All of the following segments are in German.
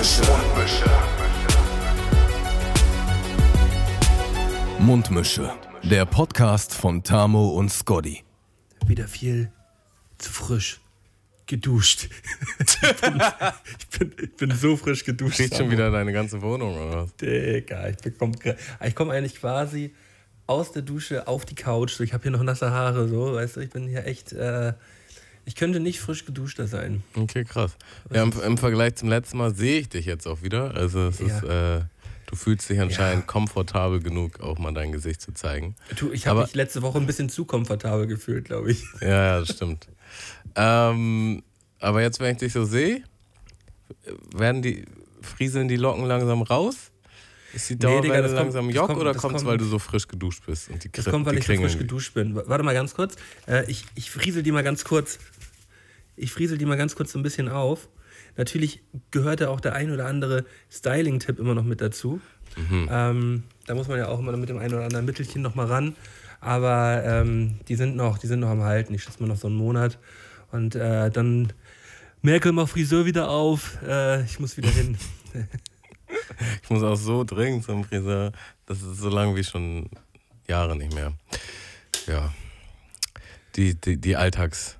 Mundmische. Mundmische. Der Podcast von Tamo und Scotty. Wieder viel zu frisch geduscht. ich, bin, ich, bin, so frisch geduscht. Riecht schon wieder deine ganze Wohnung, oder was? Digga, ich bekomme ich komme eigentlich quasi aus der Dusche auf die Couch. Ich habe hier noch nasse Haare, so, weißt du, ich bin hier echt. Äh, ich könnte nicht frisch geduschter sein. Okay, krass. Ja, im, im Vergleich zum letzten Mal sehe ich dich jetzt auch wieder. Also es ja. ist, äh, du fühlst dich anscheinend ja. komfortabel genug, auch mal dein Gesicht zu zeigen. Du, ich habe mich letzte Woche ein bisschen zu komfortabel gefühlt, glaube ich. Ja, ja, das stimmt. ähm, aber jetzt, wenn ich dich so sehe, werden die, frieseln die Locken langsam raus? Ist die Dauerwelle nee, Digga, langsam kommt, Jock kommt, oder kommt es, weil du so frisch geduscht bist? Und die das kommt, weil ich so frisch geduscht bin. Warte mal ganz kurz. Äh, ich, ich friesel die mal ganz kurz. Ich friesel die mal ganz kurz so ein bisschen auf. Natürlich gehört da auch der ein oder andere Styling-Tipp immer noch mit dazu. Mhm. Ähm, da muss man ja auch immer mit dem einen oder anderen Mittelchen noch mal ran. Aber ähm, die, sind noch, die sind noch am Halten. Ich schätze mal noch so einen Monat. Und äh, dann Merkel macht Friseur wieder auf. Äh, ich muss wieder hin. ich muss auch so dringend zum Friseur. Das ist so lange wie schon Jahre nicht mehr. Ja. Die, die, die Alltags.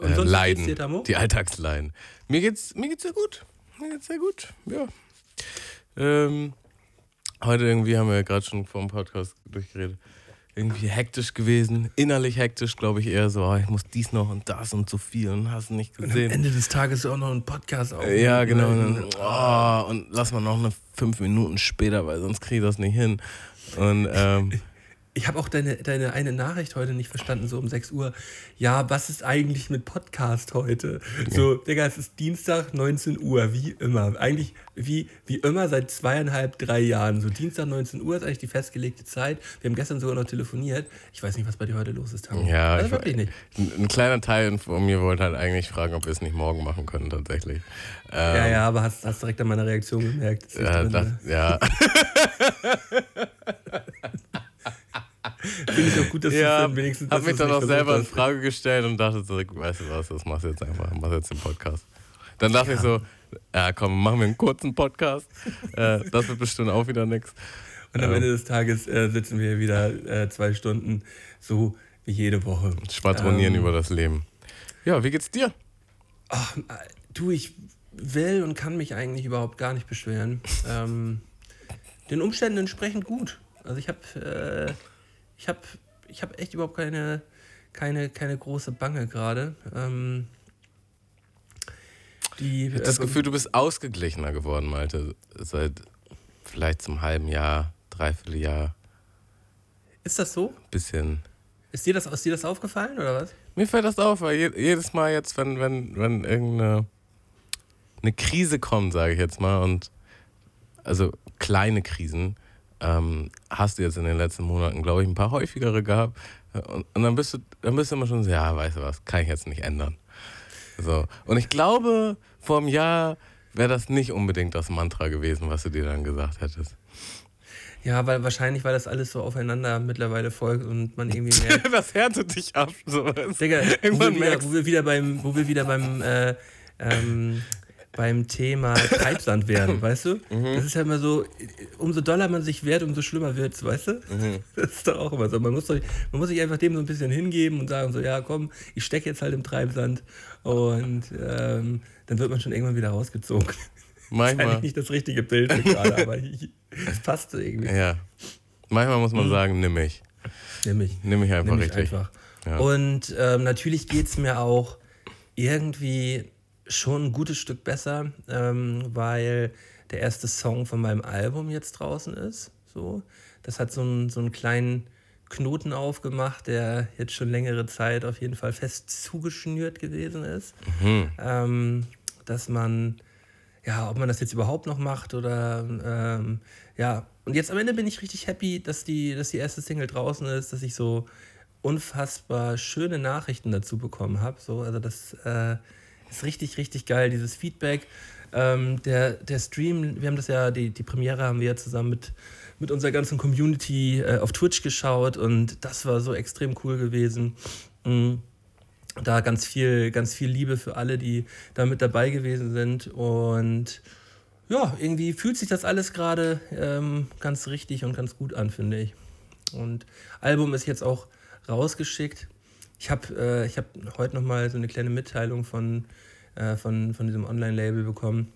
Äh, Leiden. Dir, die Alltagsleiden. Mir geht's, mir geht's sehr gut. Mir geht's sehr gut. Ja. Ähm, heute irgendwie haben wir ja gerade schon vor dem Podcast durchgeredet irgendwie hektisch gewesen, innerlich hektisch, glaube ich eher so, oh, ich muss dies noch und das und so viel und hast nicht gesehen. Und am Ende des Tages auch noch ein Podcast auf. Ja, genau. Und, oh, und lass mal noch eine fünf Minuten später, weil sonst kriege ich das nicht hin. Und ähm, Ich habe auch deine, deine eine Nachricht heute nicht verstanden, so um 6 Uhr. Ja, was ist eigentlich mit Podcast heute? So, Digga, es ist Dienstag, 19 Uhr, wie immer. Eigentlich wie, wie immer seit zweieinhalb, drei Jahren. So, Dienstag, 19 Uhr ist eigentlich die festgelegte Zeit. Wir haben gestern sogar noch telefoniert. Ich weiß nicht, was bei dir heute los ist, Tamo. Ja, also, wirklich nicht. Ein kleiner Teil von mir wollte halt eigentlich fragen, ob wir es nicht morgen machen können, tatsächlich. Ähm, ja, ja, aber hast, hast direkt an meiner Reaktion gemerkt. Ja, das, ja. Finde ich auch gut, dass ja, du dann wenigstens. Hab mich dann auch selber in Frage gestellt und dachte so, weißt du was, das machst du jetzt einfach, machst jetzt den Podcast. Dann dachte ja. ich so, ja komm, machen wir einen kurzen Podcast. äh, das wird bestimmt auch wieder nichts. Und am ähm, Ende des Tages äh, sitzen wir wieder äh, zwei Stunden, so wie jede Woche. Schwadronieren ähm, über das Leben. Ja, wie geht's dir? Ach, du, ich will und kann mich eigentlich überhaupt gar nicht beschweren. ähm, den Umständen entsprechend gut. Also ich habe äh, ich habe ich hab echt überhaupt keine, keine, keine große Bange gerade. Ähm, die, ich habe das äh, Gefühl, du bist ausgeglichener geworden, Malte, seit vielleicht zum halben Jahr, dreiviertel Jahr. Ist das so? Bisschen. Ist dir das, ist dir das aufgefallen oder was? Mir fällt das auf, weil jedes Mal jetzt, wenn, wenn, wenn irgendeine eine Krise kommt, sage ich jetzt mal, und also kleine Krisen, ähm, hast du jetzt in den letzten Monaten, glaube ich, ein paar häufigere gehabt. Und, und, dann, bist du, dann bist du immer schon so, ja, weißt du was, kann ich jetzt nicht ändern. So. Und ich glaube, vor einem Jahr wäre das nicht unbedingt das Mantra gewesen, was du dir dann gesagt hättest. Ja, weil wahrscheinlich, weil das alles so aufeinander mittlerweile folgt und man irgendwie merkt. das härtet dich ab. So. Digga, wo wir, wieder, wo wir wieder beim, wo wir wieder beim äh, ähm, beim Thema Treibsand werden, weißt du? Mhm. Das ist ja immer so, umso doller man sich wehrt, umso schlimmer wird es, weißt du? Mhm. Das ist doch auch immer so. Man muss, doch, man muss sich einfach dem so ein bisschen hingeben und sagen so, ja komm, ich stecke jetzt halt im Treibsand und ähm, dann wird man schon irgendwann wieder rausgezogen. Manchmal. Das ist nicht das richtige Bild gerade, aber es passt so irgendwie. Ja. Manchmal muss man mhm. sagen, nimm mich. Nimm mich. Nimm mich einfach nimm mich richtig. Einfach. Ja. Und ähm, natürlich geht es mir auch irgendwie schon ein gutes Stück besser, ähm, weil der erste Song von meinem Album jetzt draußen ist. So. Das hat so einen, so einen kleinen Knoten aufgemacht, der jetzt schon längere Zeit auf jeden Fall fest zugeschnürt gewesen ist. Mhm. Ähm, dass man, ja, ob man das jetzt überhaupt noch macht oder ähm, ja, und jetzt am Ende bin ich richtig happy, dass die, dass die erste Single draußen ist, dass ich so unfassbar schöne Nachrichten dazu bekommen habe. So, also das äh, ist richtig, richtig geil, dieses Feedback. Ähm, der, der Stream, wir haben das ja, die, die Premiere haben wir ja zusammen mit, mit unserer ganzen Community äh, auf Twitch geschaut und das war so extrem cool gewesen. Mhm. da ganz viel, ganz viel Liebe für alle, die da mit dabei gewesen sind. Und ja, irgendwie fühlt sich das alles gerade ähm, ganz richtig und ganz gut an, finde ich. Und Album ist jetzt auch rausgeschickt. Ich habe äh, hab heute nochmal so eine kleine Mitteilung von, äh, von, von diesem Online-Label bekommen,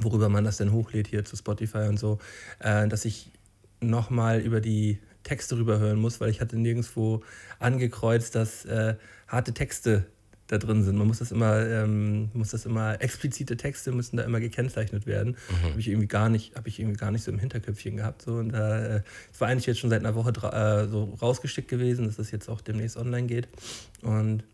worüber man das denn hochlädt hier zu Spotify und so, äh, dass ich nochmal über die Texte rüberhören muss, weil ich hatte nirgendwo angekreuzt, dass äh, harte Texte da drin sind. Man muss das immer, ähm, muss das immer, explizite Texte müssen da immer gekennzeichnet werden. Mhm. Habe ich irgendwie gar nicht, habe ich irgendwie gar nicht so im Hinterköpfchen gehabt. So. Und da äh, war eigentlich jetzt schon seit einer Woche äh, so rausgeschickt gewesen, dass das jetzt auch demnächst online geht. Und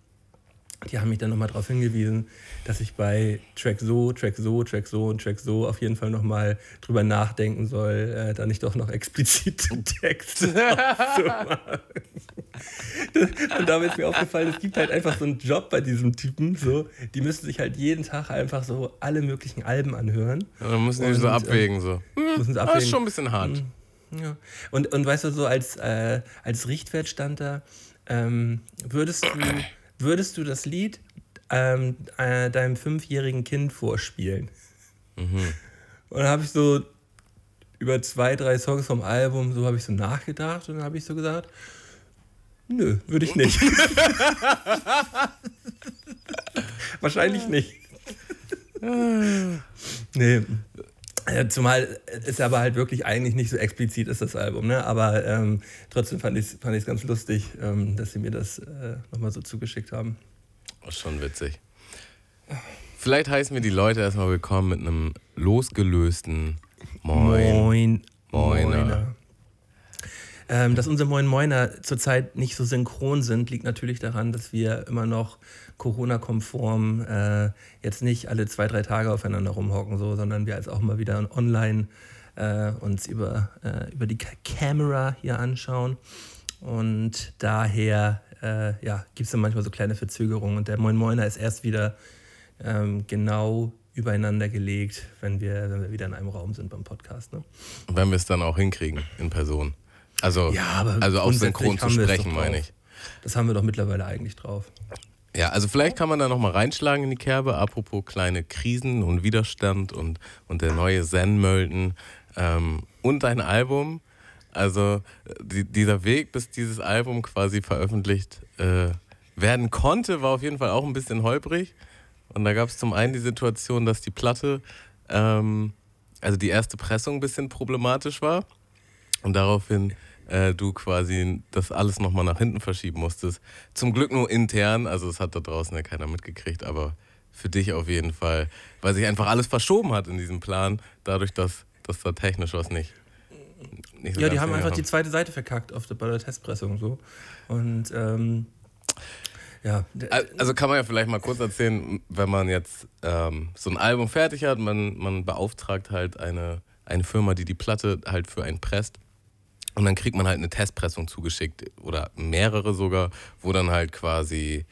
die haben mich dann nochmal darauf hingewiesen, dass ich bei Track so, Track so, Track so und Track so auf jeden Fall nochmal drüber nachdenken soll, äh, da nicht doch noch explizite Texte machen. und da ist mir aufgefallen, es gibt halt einfach so einen Job bei diesem Typen, so, die müssen sich halt jeden Tag einfach so alle möglichen Alben anhören. Ja, dann müssen die so abwägen, so. Hm, müssen sie abwägen. Das ist schon ein bisschen hart. Hm, ja. Und, und weißt du, so als, äh, als Richtwert stand da, ähm, würdest du würdest du das Lied ähm, äh, deinem fünfjährigen Kind vorspielen? Mhm. Und dann habe ich so über zwei, drei Songs vom Album, so habe ich so nachgedacht und dann habe ich so gesagt, nö, würde ich nicht. Wahrscheinlich nicht. nee. Ja, zumal es aber halt wirklich eigentlich nicht so explizit ist, das Album. Ne? Aber ähm, trotzdem fand ich es fand ganz lustig, ähm, dass sie mir das äh, nochmal so zugeschickt haben. Oh, schon witzig. Vielleicht heißen wir die Leute erstmal willkommen mit einem losgelösten Moin. Moin. Moiner. Moiner. Ähm, dass unsere Moin Moiner zurzeit nicht so synchron sind, liegt natürlich daran, dass wir immer noch Corona-konform äh, jetzt nicht alle zwei, drei Tage aufeinander rumhocken, so, sondern wir als auch mal wieder online äh, uns über, äh, über die Kamera hier anschauen. Und daher äh, ja, gibt es dann manchmal so kleine Verzögerungen. Und der Moin Moiner ist erst wieder ähm, genau übereinander gelegt, wenn wir, wenn wir wieder in einem Raum sind beim Podcast. Ne? Wenn wir es dann auch hinkriegen in Person. Also, ja, also auch synchron zu sprechen, meine ich. Das haben wir doch mittlerweile eigentlich drauf. Ja, also vielleicht kann man da nochmal reinschlagen in die Kerbe, apropos kleine Krisen und Widerstand und, und der neue Zen-Mölten ähm, und dein Album. Also die, dieser Weg, bis dieses Album quasi veröffentlicht äh, werden konnte, war auf jeden Fall auch ein bisschen holprig. Und da gab es zum einen die Situation, dass die Platte, ähm, also die erste Pressung ein bisschen problematisch war. Und daraufhin äh, du quasi das alles nochmal nach hinten verschieben musstest. Zum Glück nur intern, also es hat da draußen ja keiner mitgekriegt, aber für dich auf jeden Fall, weil sich einfach alles verschoben hat in diesem Plan, dadurch, dass, dass da technisch was nicht. nicht so ja, die haben einfach haben. die zweite Seite verkackt auf der, bei der Testpressung so. Und ähm, ja. Also kann man ja vielleicht mal kurz erzählen, wenn man jetzt ähm, so ein Album fertig hat, man, man beauftragt halt eine, eine Firma, die die Platte halt für einen presst und dann kriegt man halt eine Testpressung zugeschickt oder mehrere sogar, wo dann halt quasi,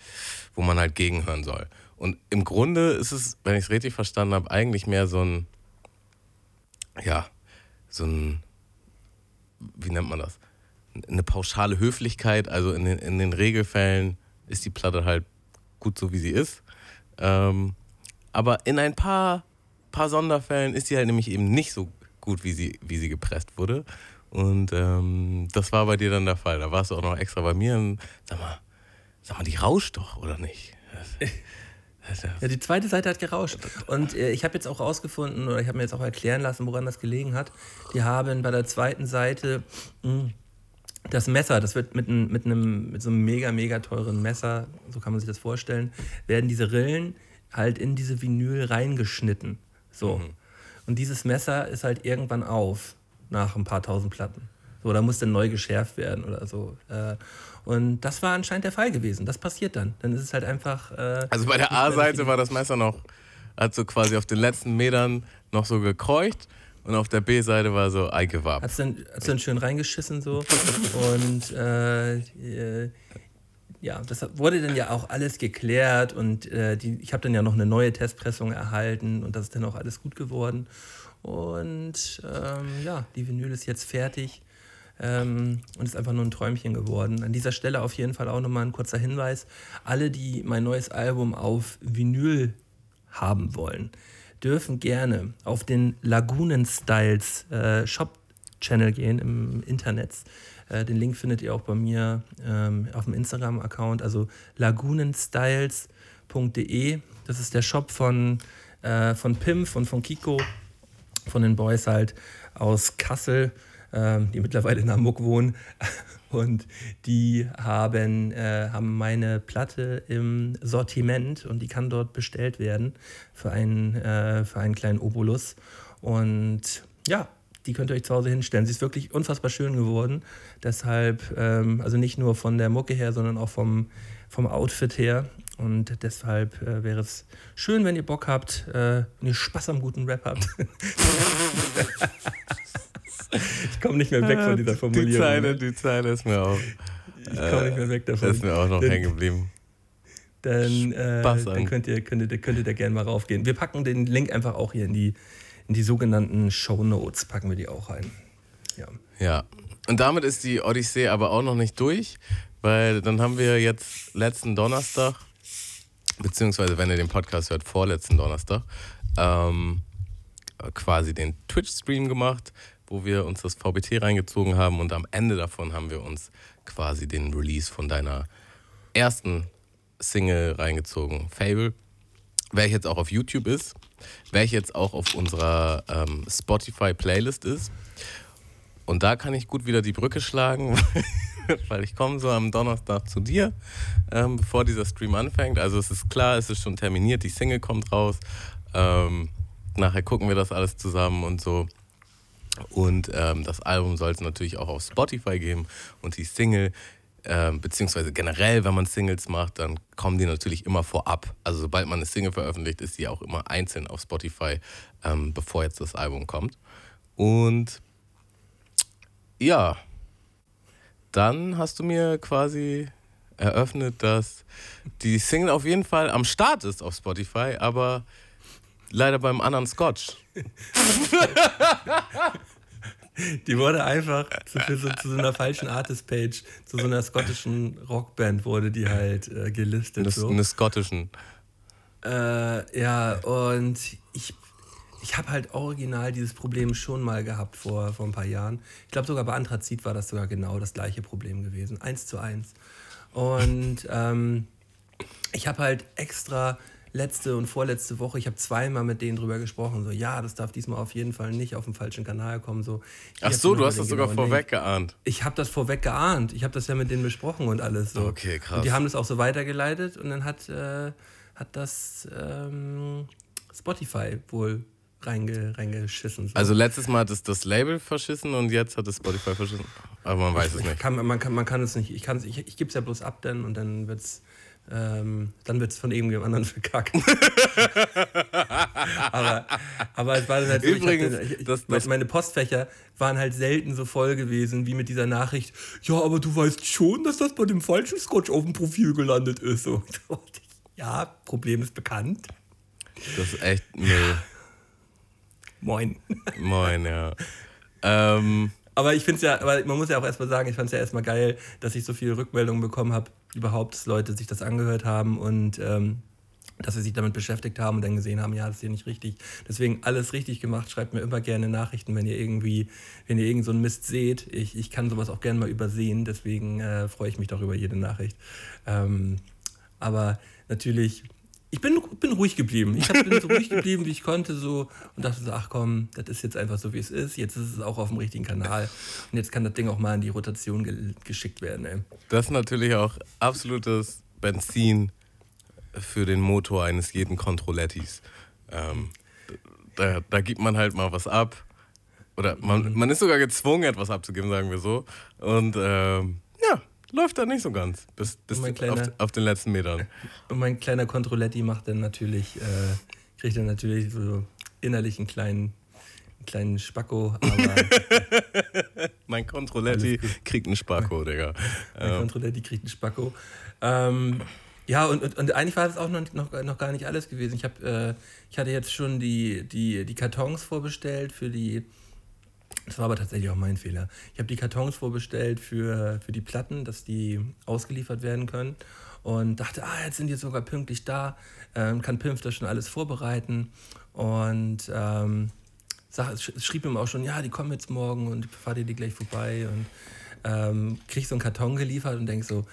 wo man halt gegenhören soll. Und im Grunde ist es, wenn ich es richtig verstanden habe, eigentlich mehr so ein, ja, so ein, wie nennt man das? Eine pauschale Höflichkeit. Also in den, in den Regelfällen ist die Platte halt gut so, wie sie ist. Ähm, aber in ein paar, paar Sonderfällen ist sie halt nämlich eben nicht so gut, wie sie, wie sie gepresst wurde. Und ähm, das war bei dir dann der Fall. Da warst du auch noch extra bei mir und sag mal, sag mal, die rauscht doch, oder nicht? Ja, die zweite Seite hat gerauscht. Und äh, ich habe jetzt auch rausgefunden, oder ich habe mir jetzt auch erklären lassen, woran das gelegen hat. Die haben bei der zweiten Seite mh, hm, das Messer, das wird mit, ein, mit, einem, mit so einem mega, mega teuren Messer, so kann man sich das vorstellen, werden diese Rillen halt in diese Vinyl reingeschnitten. So. Mhm. Und dieses Messer ist halt irgendwann auf nach ein paar tausend Platten. So, da muss dann neu geschärft werden oder so. Äh, und das war anscheinend der Fall gewesen. Das passiert dann. Dann ist es halt einfach. Äh, also bei der A-Seite war das Messer noch, hat so quasi auf den letzten Metern noch so gekreucht und auf der B-Seite war so up. Hat's dann, hat's dann schön reingeschissen so. und äh, äh, ja, das wurde dann ja auch alles geklärt und äh, die, ich habe dann ja noch eine neue Testpressung erhalten und das ist dann auch alles gut geworden. Und ähm, ja, die Vinyl ist jetzt fertig. ähm, und ist einfach nur ein Träumchen geworden. An dieser Stelle auf jeden Fall auch nochmal ein kurzer Hinweis. Alle, die mein neues Album auf Vinyl haben wollen, dürfen gerne auf den Lagunen Styles äh, Shop-Channel gehen im Internet. Äh, den Link findet ihr auch bei mir ähm, auf dem Instagram-Account, also lagunenstyles.de. Das ist der Shop von, äh, von Pimp und von Kiko, von den Boys halt aus Kassel, ähm, die mittlerweile in Hamburg wohnen. Und die haben, äh, haben meine Platte im Sortiment und die kann dort bestellt werden für einen, äh, für einen kleinen Obolus. Und ja, die könnt ihr euch zu Hause hinstellen. Sie ist wirklich unfassbar schön geworden. Deshalb, ähm, also nicht nur von der Mucke her, sondern auch vom, vom Outfit her. Und deshalb äh, wäre es schön, wenn ihr Bock habt, äh, wenn ihr Spaß am guten Rap habt. ich komme nicht mehr weg von dieser Formulierung. Die Zeile, die Zeile ist mir auch. Ich komme nicht mehr weg davon. Ist mir auch noch hängen geblieben. Dann, äh, dann könnt, ihr, könnt, ihr, könnt ihr da gerne mal raufgehen. Wir packen den Link einfach auch hier in die, in die sogenannten Show Notes, packen wir die auch rein. Ja. ja. Und damit ist die Odyssee aber auch noch nicht durch, weil dann haben wir jetzt letzten Donnerstag, beziehungsweise wenn ihr den Podcast hört, vorletzten Donnerstag, ähm, quasi den Twitch-Stream gemacht, wo wir uns das VBT reingezogen haben und am Ende davon haben wir uns quasi den Release von deiner ersten Single reingezogen, Fable, welche jetzt auch auf YouTube ist, welche jetzt auch auf unserer ähm, Spotify-Playlist ist. Und da kann ich gut wieder die Brücke schlagen, weil ich komme so am Donnerstag zu dir, ähm, bevor dieser Stream anfängt. Also es ist klar, es ist schon terminiert, die Single kommt raus. Ähm, nachher gucken wir das alles zusammen und so. Und ähm, das Album soll es natürlich auch auf Spotify geben und die Single, ähm, beziehungsweise generell, wenn man Singles macht, dann kommen die natürlich immer vorab. Also sobald man eine Single veröffentlicht, ist die auch immer einzeln auf Spotify, ähm, bevor jetzt das Album kommt. Und ja, dann hast du mir quasi eröffnet, dass die Single auf jeden Fall am Start ist auf Spotify, aber leider beim anderen Scotch. Die wurde einfach zu, so, zu so einer falschen Artist-Page, zu so einer schottischen Rockband wurde die halt äh, gelistet. Eine, so. eine schottischen. Äh, ja, und ich, ich habe halt original dieses Problem schon mal gehabt vor, vor ein paar Jahren. Ich glaube sogar bei Anthrazit war das sogar genau das gleiche Problem gewesen. Eins zu eins. Und ähm, ich habe halt extra letzte und vorletzte Woche, ich habe zweimal mit denen drüber gesprochen, so, ja, das darf diesmal auf jeden Fall nicht auf den falschen Kanal kommen. So, Ach so, du hast das sogar vorweg geahnt. Ich habe das vorweg geahnt. Ich habe das ja mit denen besprochen und alles so. Okay, krass. Und die haben das auch so weitergeleitet und dann hat, äh, hat das ähm, Spotify wohl reinge, reingeschissen. So. Also letztes Mal hat es das Label verschissen und jetzt hat es Spotify verschissen. Aber man weiß ich, es nicht. Kann, man, kann, man kann es nicht. Ich, ich, ich gebe es ja bloß ab dann und dann wird es ähm, dann wird es von irgendjemand anderen verkackt. aber, aber es war dann halt so, Übrigens, hatte, ich, das, das meine Postfächer waren halt selten so voll gewesen wie mit dieser Nachricht, ja, aber du weißt schon, dass das bei dem falschen Scotch auf dem Profil gelandet ist. So. Ja, Problem ist bekannt. Das ist echt Müll. Moin. Moin, ja. Ähm, aber ich finde es ja, aber man muss ja auch erstmal sagen, ich fand es ja erstmal geil, dass ich so viele Rückmeldungen bekommen habe, überhaupt, dass Leute sich das angehört haben und ähm, dass sie sich damit beschäftigt haben und dann gesehen haben, ja, das ist hier nicht richtig. Deswegen alles richtig gemacht. Schreibt mir immer gerne Nachrichten, wenn ihr irgendwie, wenn ihr irgend so einen Mist seht. Ich, ich kann sowas auch gerne mal übersehen, deswegen äh, freue ich mich doch über jede Nachricht. Ähm, aber natürlich ich bin, bin ruhig geblieben. Ich bin so ruhig geblieben, wie ich konnte, so und dachte so, ach komm, das ist jetzt einfach so, wie es ist. Jetzt ist es auch auf dem richtigen Kanal. Und jetzt kann das Ding auch mal in die Rotation ge geschickt werden. Ey. Das ist natürlich auch absolutes Benzin für den Motor eines jeden Controlettis. Ähm, da, da gibt man halt mal was ab. Oder man, man ist sogar gezwungen, etwas abzugeben, sagen wir so. Und ähm, läuft da nicht so ganz. Bis, bis kleiner, auf, auf, den letzten Metern. Und mein kleiner Controletti macht dann natürlich, äh, kriegt dann natürlich so innerlich einen kleinen, einen kleinen Spacko. mein Controletti kriegt einen Spacko, Digga. Mein ja. Controletti kriegt einen Spacko. Ähm, ja, und, und, und, eigentlich war das auch noch, noch, noch gar nicht alles gewesen. Ich, hab, äh, ich hatte jetzt schon die, die, die Kartons vorbestellt für die Das war aber tatsächlich auch mein Fehler. Ich habe die Kartons vorbestellt für, für die Platten, dass die ausgeliefert werden können. Und dachte, ah, jetzt sind die sogar pünktlich da, ähm, kann Pimpf das schon alles vorbereiten. Und ähm, sag, schrieb ihm auch schon, ja, die kommen jetzt morgen und fahrt ihr die gleich vorbei. Und ähm, krieg so einen Karton geliefert und denk so,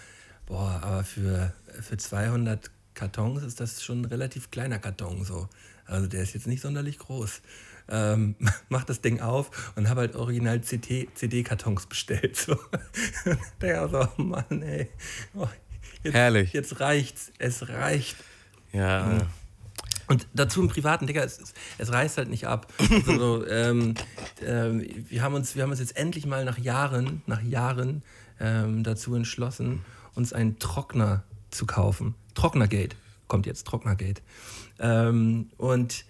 boah, aber für, für 200 Kartons ist das schon ein relativ kleiner Karton so. Also der ist jetzt nicht sonderlich groß ähm, mach das Ding auf und habe halt original CD-Kartons bestellt. So. Der so, oh Mann, ey. Oh, jetzt, Herrlich. Jetzt reicht's. Es reicht. Ja. Mhm. Und dazu im privaten, Digga, es, es reißt halt nicht ab. Also so, ähm, ähm, wir, haben uns, wir haben uns jetzt endlich mal nach Jahren, nach Jahren ähm, dazu entschlossen, uns einen Trockner zu kaufen. Trocknergate kommt jetzt, Trocknergate. Ähm, und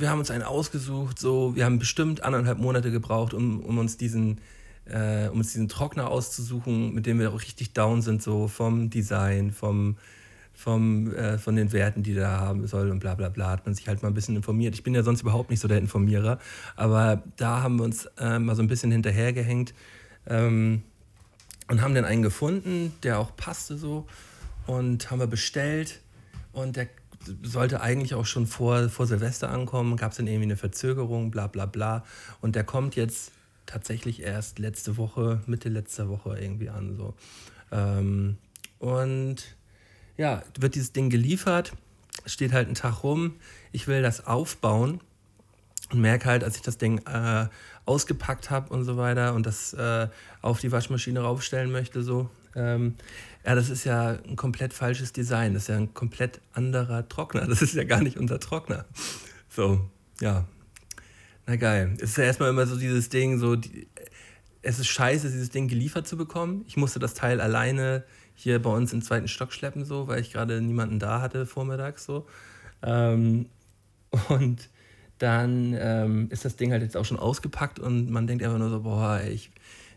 wir haben uns einen ausgesucht, so, wir haben bestimmt anderthalb Monate gebraucht, um, um uns diesen, äh, um uns diesen Trockner auszusuchen, mit dem wir auch richtig down sind, so vom Design, vom, vom, äh, von den Werten, die der haben soll und bla bla bla, hat man sich halt mal ein bisschen informiert. Ich bin ja sonst überhaupt nicht so der Informierer, aber da haben wir uns äh, mal so ein bisschen hinterhergehängt ähm, und haben dann einen gefunden, der auch passte so und haben wir bestellt und der sollte eigentlich auch schon vor, vor Silvester ankommen, gab es dann irgendwie eine Verzögerung, bla bla bla. Und der kommt jetzt tatsächlich erst letzte Woche, Mitte letzter Woche irgendwie an. So. Ähm, und ja, wird dieses Ding geliefert, steht halt einen Tag rum, ich will das aufbauen und merke halt, als ich das Ding äh, ausgepackt habe und so weiter und das äh, auf die Waschmaschine raufstellen möchte, so, ähm, ja, das ist ja ein komplett falsches Design. Das ist ja ein komplett anderer Trockner. Das ist ja gar nicht unser Trockner. So, ja. Na geil. Es ist ja erstmal immer so dieses Ding, so, die, es ist scheiße, dieses Ding geliefert zu bekommen. Ich musste das Teil alleine hier bei uns im zweiten Stock schleppen, so, weil ich gerade niemanden da hatte vormittags, so. Ähm, und dann ähm, ist das Ding halt jetzt auch schon ausgepackt und man denkt einfach nur so, boah, ich,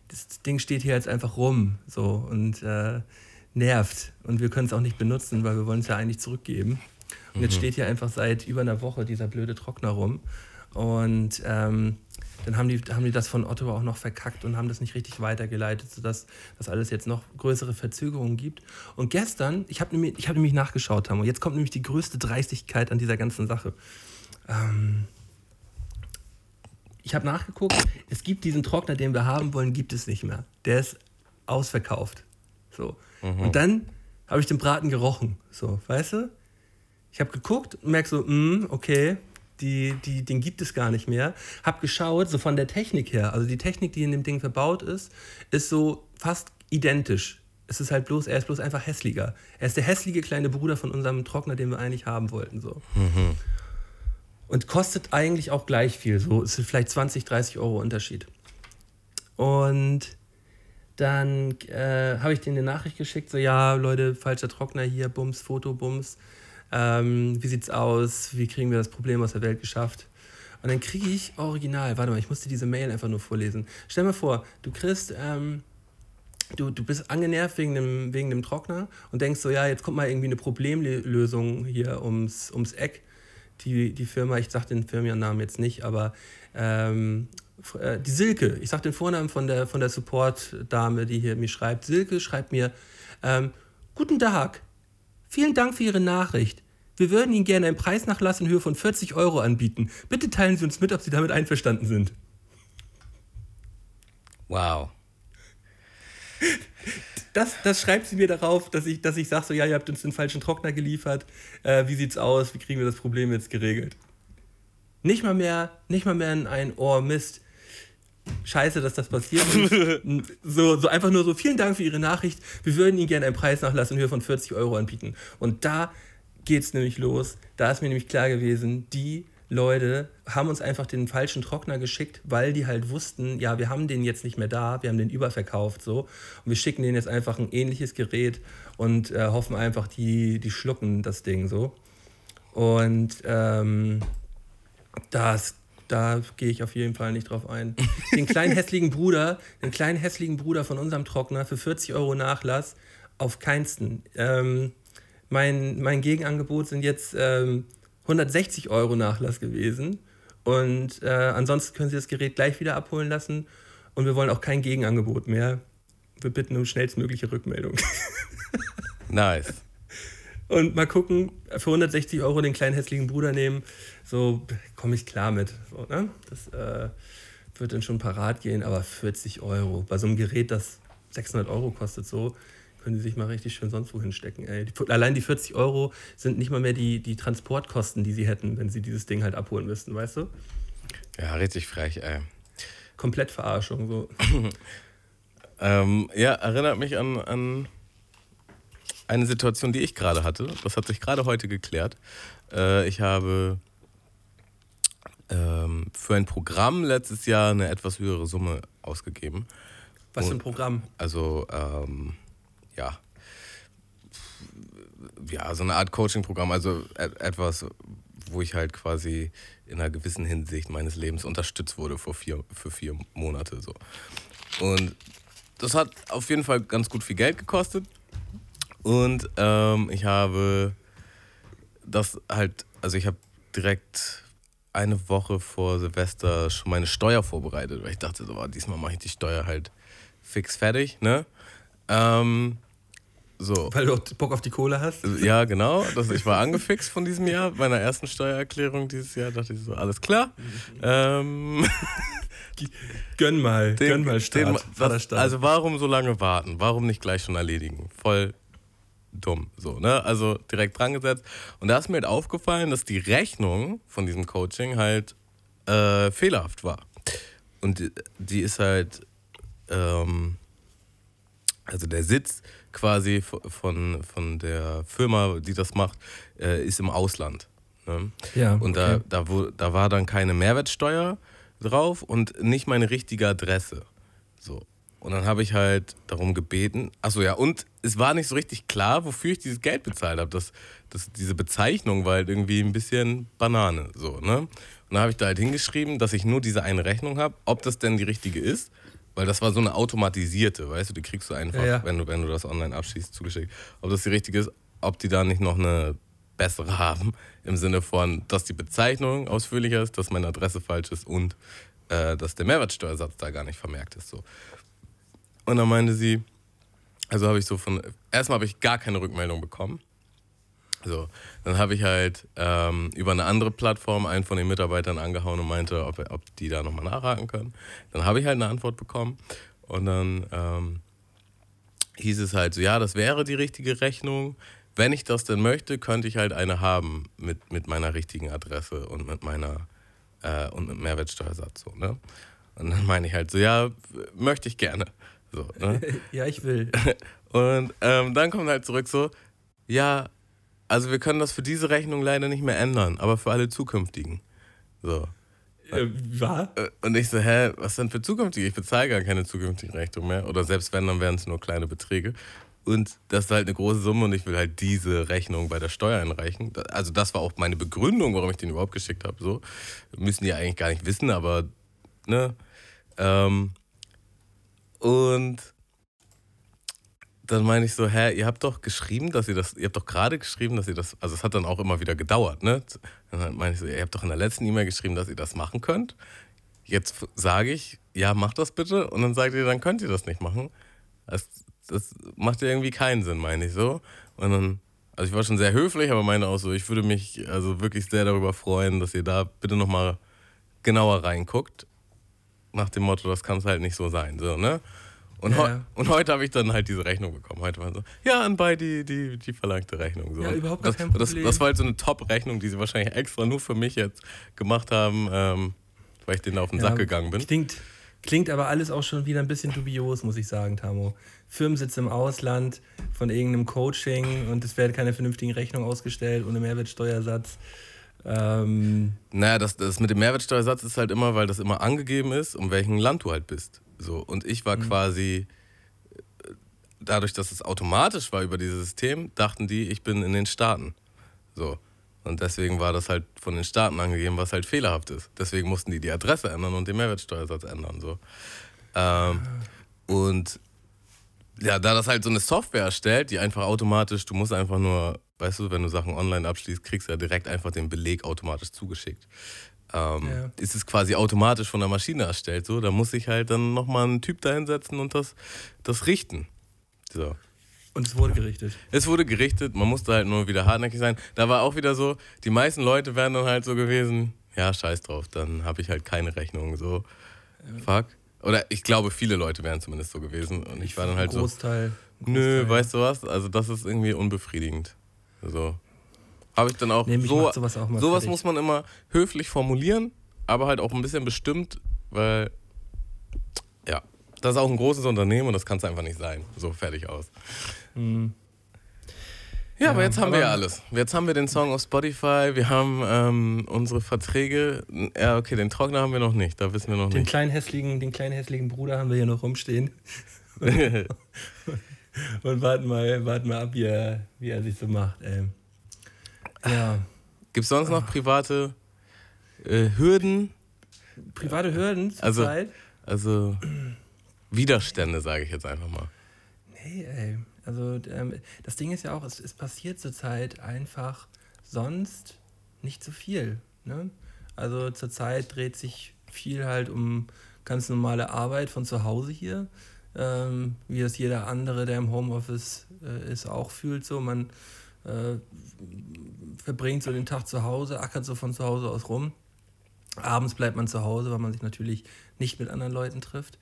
das Ding steht hier jetzt einfach rum, so, und äh, nervt und wir können es auch nicht benutzen, weil wir wollen es ja eigentlich zurückgeben. Und jetzt mhm. steht hier einfach seit über einer Woche dieser blöde Trockner rum. Und ähm, dann haben die, haben die das von Otto auch noch verkackt und haben das nicht richtig weitergeleitet, sodass das alles jetzt noch größere Verzögerungen gibt. Und gestern, ich habe nämlich, hab nämlich nachgeschaut, Tamo, jetzt kommt nämlich die größte Dreistigkeit an dieser ganzen Sache. Ähm, ich habe nachgeguckt, es gibt diesen Trockner, den wir haben wollen, gibt es nicht mehr. Der ist ausverkauft. So. Mhm. Und dann habe ich den Braten gerochen. So, weißt du? Ich habe geguckt und merke so, mh, okay, die, die, den gibt es gar nicht mehr. Hab geschaut, so von der Technik her, also die Technik, die in dem Ding verbaut ist, ist so fast identisch. Es ist halt bloß, er ist bloß einfach hässlicher. Er ist der hässliche kleine Bruder von unserem Trockner, den wir eigentlich haben wollten. So. Mhm. Und kostet eigentlich auch gleich viel. So, ist vielleicht 20, 30 Euro Unterschied. Und dann äh, habe ich denen eine Nachricht geschickt, so ja, Leute, falscher Trockner hier, Bums, Foto, Bums. Ähm, wie sieht's aus? Wie kriegen wir das Problem aus der Welt geschafft? Und dann kriege ich original, warte mal, ich musste diese Mail einfach nur vorlesen. Stell mir vor, du kriegst, ähm, du, du bist angenervt wegen dem, wegen dem Trockner und denkst so, ja, jetzt kommt mal irgendwie eine Problemlösung hier ums, ums Eck. Die, die Firma, ich sage den Firmennamen jetzt nicht, aber ähm, äh, die Silke, ich sage den Vornamen von der, von der Support-Dame, die hier mir schreibt. Silke schreibt mir, ähm, Guten Tag, vielen Dank für Ihre Nachricht. Wir würden Ihnen gerne einen Preisnachlass in Höhe von 40 Euro anbieten. Bitte teilen Sie uns mit, ob Sie damit einverstanden sind. Wow. Das, das schreibt sie mir darauf, dass ich, dass ich sage, so, ja, ihr habt uns den falschen Trockner geliefert. Äh, wie sieht's aus? Wie kriegen wir das Problem jetzt geregelt? Nicht mal mehr, nicht mal mehr ein, oh Mist, scheiße, dass das passiert ist. so, so einfach nur so, vielen Dank für Ihre Nachricht. Wir würden Ihnen gerne einen Preisnachlass in Höhe von 40 Euro anbieten. Und da geht es nämlich los. Da ist mir nämlich klar gewesen, die Leute haben uns einfach den falschen Trockner geschickt, weil die halt wussten, ja, wir haben den jetzt nicht mehr da, wir haben den überverkauft so. Und wir schicken denen jetzt einfach ein ähnliches Gerät und äh, hoffen einfach, die, die schlucken das Ding so. Und ähm, das da gehe ich auf jeden Fall nicht drauf ein. Den kleinen hässlichen Bruder, den kleinen hässlichen Bruder von unserem Trockner für 40 Euro Nachlass, auf keinsten. Ähm, mein, mein Gegenangebot sind jetzt ähm, 160 Euro Nachlass gewesen. Und äh, ansonsten können Sie das Gerät gleich wieder abholen lassen. Und wir wollen auch kein Gegenangebot mehr. Wir bitten um schnellstmögliche Rückmeldung. nice. Und mal gucken, für 160 Euro den kleinen hässlichen Bruder nehmen, so komme ich klar mit. So, ne? Das äh, wird dann schon parat gehen, aber 40 Euro bei so einem Gerät, das 600 Euro kostet, so können sie sich mal richtig schön sonst wo hinstecken. Ey. Allein die 40 Euro sind nicht mal mehr die, die Transportkosten, die sie hätten, wenn sie dieses Ding halt abholen müssten, weißt du? Ja, richtig frech, ey. Komplett Verarschung, so. ähm, ja, erinnert mich an, an eine Situation, die ich gerade hatte. Das hat sich gerade heute geklärt. Äh, ich habe ähm, für ein Programm letztes Jahr eine etwas höhere Summe ausgegeben. Was für ein Programm? Also, ähm, ja. Ja, so eine Art Coaching-Programm, also etwas, wo ich halt quasi in einer gewissen Hinsicht meines Lebens unterstützt wurde für vier, für vier Monate. So. Und das hat auf jeden Fall ganz gut viel Geld gekostet. Und ähm, ich habe das halt, also ich habe direkt eine Woche vor Silvester schon meine Steuer vorbereitet, weil ich dachte, so, oh, diesmal mache ich die Steuer halt fix fertig, ne? Ähm, so. Weil du Bock auf die Kohle hast? Ja, genau. Das, ich war angefixt von diesem Jahr. Meiner ersten Steuererklärung dieses Jahr dachte ich so, alles klar. Ähm, gönn mal, den, gönn mal Start, den, was, Also warum so lange warten? Warum nicht gleich schon erledigen? Voll dumm. So, ne? Also direkt dran gesetzt. Und da ist mir halt aufgefallen, dass die Rechnung von diesem Coaching halt äh, fehlerhaft war. Und die, die ist halt, ähm, also der Sitz quasi von, von der Firma, die das macht, äh, ist im Ausland. Ne? Ja, und da, da, wo, da war dann keine Mehrwertsteuer drauf und nicht meine richtige Adresse. So. Und dann habe ich halt darum gebeten. Achso, ja, und es war nicht so richtig klar, wofür ich dieses Geld bezahlt habe. Das, das, diese Bezeichnung war halt irgendwie ein bisschen Banane. So, ne? Und dann habe ich da halt hingeschrieben, dass ich nur diese eine Rechnung habe, ob das denn die richtige ist. Weil das war so eine automatisierte, weißt du, die kriegst du einfach, ja, ja. Wenn, du, wenn du das online abschließt, zugeschickt. Ob das die richtige ist, ob die da nicht noch eine bessere haben, im Sinne von, dass die Bezeichnung ausführlicher ist, dass meine Adresse falsch ist und äh, dass der Mehrwertsteuersatz da gar nicht vermerkt ist. So. Und dann meinte sie, also habe ich so von, erstmal habe ich gar keine Rückmeldung bekommen. So, dann habe ich halt ähm, über eine andere Plattform einen von den Mitarbeitern angehauen und meinte, ob, ob die da nochmal nachhaken können. Dann habe ich halt eine Antwort bekommen und dann ähm, hieß es halt so, ja, das wäre die richtige Rechnung. Wenn ich das denn möchte, könnte ich halt eine haben mit, mit meiner richtigen Adresse und mit meiner äh, und mit Mehrwertsteuersatz. So, ne? Und dann meine ich halt so, ja, möchte ich gerne. So, ne? ja, ich will. Und ähm, dann kommt halt zurück so, ja, also wir können das für diese Rechnung leider nicht mehr ändern, aber für alle zukünftigen. So. Äh, was? Äh, und ich so, hä, was denn für zukünftige? Ich bezahle gar keine zukünftige Rechnung mehr. Oder selbst wenn, dann wären es nur kleine Beträge. Und das ist halt eine große Summe und ich will halt diese Rechnung bei der Steuer einreichen. Also das war auch meine Begründung, warum ich den überhaupt geschickt habe. So müssen die eigentlich gar nicht wissen, aber ne. Ähm, und dann meine ich so, hä, ihr habt doch geschrieben, dass ihr das, ihr habt doch gerade geschrieben, dass ihr das, also es hat dann auch immer wieder gedauert, ne? Dann meine ich so, ihr habt doch in der letzten E-Mail geschrieben, dass ihr das machen könnt. Jetzt sage ich, ja, macht das bitte. Und dann sagt ihr, dann könnt ihr das nicht machen. Das, das macht ja irgendwie keinen Sinn, meine ich so. Und dann, also ich war schon sehr höflich, aber meine auch so, ich würde mich also wirklich sehr darüber freuen, dass ihr da bitte nochmal genauer reinguckt nach dem Motto, das kann es halt nicht so sein. So, ne? Und, ja, ja. und heute habe ich dann halt diese Rechnung bekommen. Heute war so, ja, anbei die, die, die verlangte Rechnung. So. Ja, überhaupt das, kein Problem. Das, das, war halt so eine Top-Rechnung, die sie wahrscheinlich extra nur für mich jetzt gemacht haben, ähm, weil ich denen auf den ja, Sack gegangen bin. Klingt, klingt aber alles auch schon wieder ein bisschen dubios, muss ich sagen, Tamo. Firmensitz im Ausland von irgendeinem Coaching und es werden keine vernünftigen Rechnungen ausgestellt ohne Mehrwertsteuersatz. Ähm, naja, das, das mit dem Mehrwertsteuersatz ist halt immer, weil das immer angegeben ist, um welchem Land du halt bist. So, und ich war mhm. quasi, äh, dadurch, dass es automatisch war über dieses System, dachten die, ich bin in den Staaten. So. Und deswegen war das halt von den Staaten angegeben, was halt fehlerhaft ist. Deswegen mussten die die Adresse ändern und den Mehrwertsteuersatz ändern. So. Ähm, und ja, da das halt so eine Software erstellt, die einfach automatisch, du musst einfach nur weißt du, wenn du Sachen online abschließt, kriegst du ja direkt einfach den Beleg automatisch zugeschickt. Ähm, ja. ist es quasi automatisch von der Maschine erstellt. So, da muss ich halt dann nochmal einen Typ da hinsetzen und das, das richten. So. Und es wurde gerichtet. Es wurde gerichtet, man musste halt nur wieder hartnäckig sein. Da war auch wieder so, die meisten Leute wären dann halt so gewesen, ja, scheiß drauf, dann habe ich halt keine Rechnung. So, fuck. Oder ich glaube, viele Leute wären zumindest so gewesen. Und ich, ich war dann halt Großteil, so. Großteil. Nö, weißt du was? Also, das ist irgendwie unbefriedigend. So. Habe ich dann auch. Nee, so, sowas auch sowas muss man immer höflich formulieren, aber halt auch ein bisschen bestimmt, weil. Ja, das ist auch ein großes Unternehmen und das kann es einfach nicht sein. So fertig aus. Mhm. Ja, ja, aber jetzt haben aber wir ja alles. Jetzt haben wir den Song auf Spotify, wir haben ähm, unsere Verträge. Ja, okay, den Trockner haben wir noch nicht, da wissen wir noch den nicht. Kleinen hässlichen, den kleinen hässlichen Bruder haben wir hier noch rumstehen. Und warten mal, warten mal ab, wie er, wie er sich so macht. Ey. Ja. Gibt es sonst noch private äh, Hürden? Private Hürden zur also, Zeit? Also Widerstände, sage ich jetzt einfach mal. Nee, ey. Also ähm, das Ding ist ja auch, es, es passiert zurzeit einfach sonst nicht so viel. Ne? Also zurzeit dreht sich viel halt um ganz normale Arbeit von zu Hause hier, ähm, wie das jeder andere, der im Homeoffice äh, ist, auch fühlt. So, man äh, verbringt so den Tag zu Hause, ackert so von zu Hause aus rum. Abends bleibt man zu Hause, weil man sich natürlich nicht mit anderen Leuten trifft.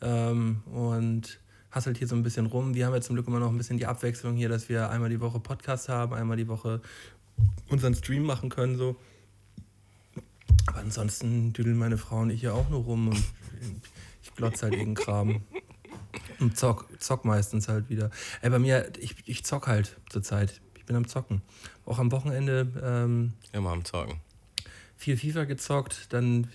Ähm, und hasselt hier so ein bisschen rum. Wir haben jetzt zum Glück immer noch ein bisschen die Abwechslung hier, dass wir einmal die Woche Podcast haben, einmal die Woche unseren Stream machen können. So. Aber ansonsten düdeln meine Frau und ich ja auch nur rum und ich glotze halt irgendeinen Kram. Und zock, zock meistens halt wieder. Ey, bei mir, ich, ich zock halt zurzeit. Ich bin am Zocken. Auch am Wochenende. Ähm, Immer am Zocken. Viel FIFA gezockt. Dann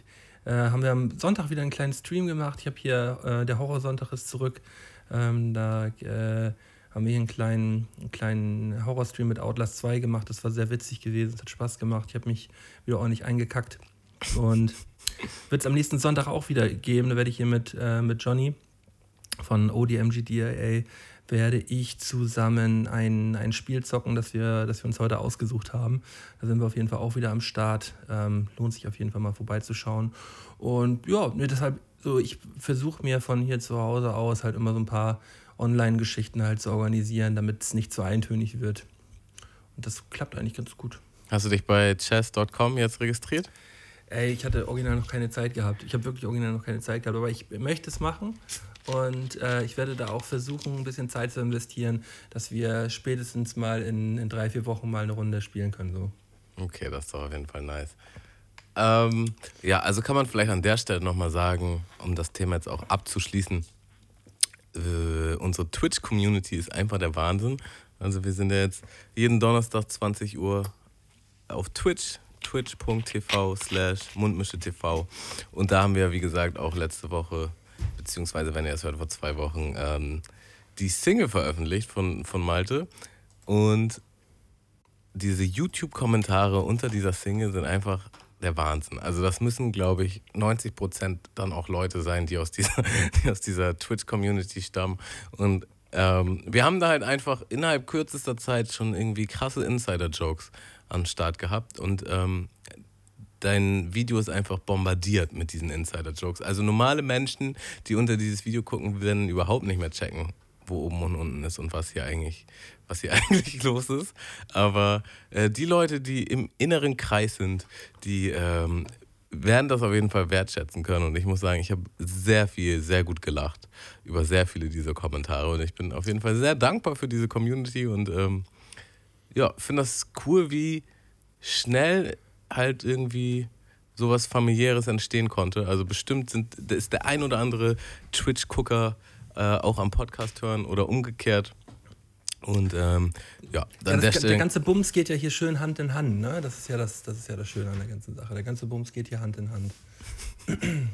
äh, haben wir am Sonntag wieder einen kleinen Stream gemacht. Ich habe hier, äh, der Horrorsonntag ist zurück. Ähm, da äh, haben wir hier einen kleinen, einen kleinen Horrorstream mit Outlast 2 gemacht. Das war sehr witzig gewesen, es hat Spaß gemacht. Ich habe mich wieder ordentlich eingekackt. Und wird es am nächsten Sonntag auch wieder geben. Da werde ich hier mit, äh, mit Johnny von ODMGDIA werde ich zusammen ein, ein Spiel zocken, das wir, das wir uns heute ausgesucht haben. Da sind wir auf jeden Fall auch wieder am Start. Ähm, lohnt sich auf jeden Fall mal vorbeizuschauen. Und ja, deshalb so, ich versuche mir von hier zu Hause aus halt immer so ein paar Online-Geschichten halt zu organisieren, damit es nicht zu eintönig wird. Und das klappt eigentlich ganz gut. Hast du dich bei chess.com jetzt registriert? Ey, ich hatte original noch keine Zeit gehabt. Ich habe wirklich original noch keine Zeit gehabt, aber ich möchte es machen. Und äh, ich werde da auch versuchen, ein bisschen Zeit zu investieren, dass wir spätestens mal in, in drei, vier Wochen mal eine Runde spielen können. So. Okay, das ist doch auf jeden Fall nice. Ähm, ja, also kann man vielleicht an der Stelle nochmal sagen, um das Thema jetzt auch abzuschließen, äh, unsere Twitch-Community ist einfach der Wahnsinn. Also wir sind ja jetzt jeden Donnerstag 20 Uhr auf Twitch, twitch.tv slash mundmische.tv und da haben wir, wie gesagt, auch letzte Woche, beziehungsweise wenn ihr es hört, vor zwei Wochen, ähm, die Single veröffentlicht von, von Malte und diese YouTube-Kommentare unter dieser Single sind einfach der Wahnsinn. Also das müssen, glaube ich, 90 Prozent dann auch Leute sein, die aus dieser, die dieser Twitch-Community stammen. Und ähm, wir haben da halt einfach innerhalb kürzester Zeit schon irgendwie krasse Insider-Jokes am Start gehabt. Und ähm, dein Video ist einfach bombardiert mit diesen Insider-Jokes. Also normale Menschen, die unter dieses Video gucken, werden überhaupt nicht mehr checken, wo oben und unten ist und was hier eigentlich, was hier eigentlich los ist. Aber äh, die Leute, die im inneren Kreis sind, die ähm, werden das auf jeden Fall wertschätzen können. Und ich muss sagen, ich habe sehr viel, sehr gut gelacht über sehr viele dieser Kommentare. Und ich bin auf jeden Fall sehr dankbar für diese Community und ähm, ja, finde das cool, wie schnell halt irgendwie sowas familiäres entstehen konnte. Also bestimmt sind, ist der ein oder andere Twitch-Gucker äh, auch am Podcast hören oder umgekehrt. Und ähm, ja, dann ja, das, der, der ganze Bums geht ja hier schön Hand in Hand, ne? Das ist ja das, das ist ja das Schöne an der ganzen Sache. Der ganze Bums geht hier Hand in Hand.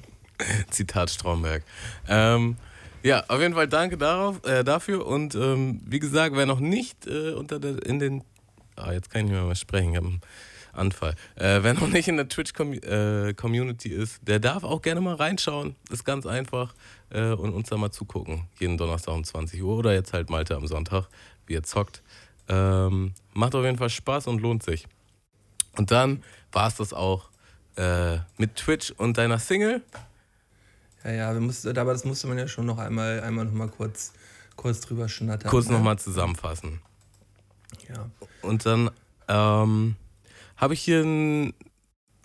Zitat Stromberg. Ähm, ja, auf jeden Fall danke darauf, äh, dafür. Und ähm, wie gesagt, wer noch nicht äh, unter der, in den. Ah, jetzt kann ich nicht mehr, mehr sprechen. Ich habe einen Anfall. Äh, wer noch nicht in der Twitch-Community äh, ist, der darf auch gerne mal reinschauen. Ist ganz einfach. Äh, und uns da mal zugucken. Jeden Donnerstag um 20 Uhr oder jetzt halt Malte am Sonntag, wie ihr zockt. Ähm, macht auf jeden Fall Spaß und lohnt sich. Und dann war es das auch äh, mit Twitch und deiner Single. Ja, ja, wir mussten, aber das musste man ja schon noch einmal, einmal noch mal kurz, kurz drüber schnattern. Kurz ne? nochmal zusammenfassen. Ja. Und dann ähm, habe ich hier ein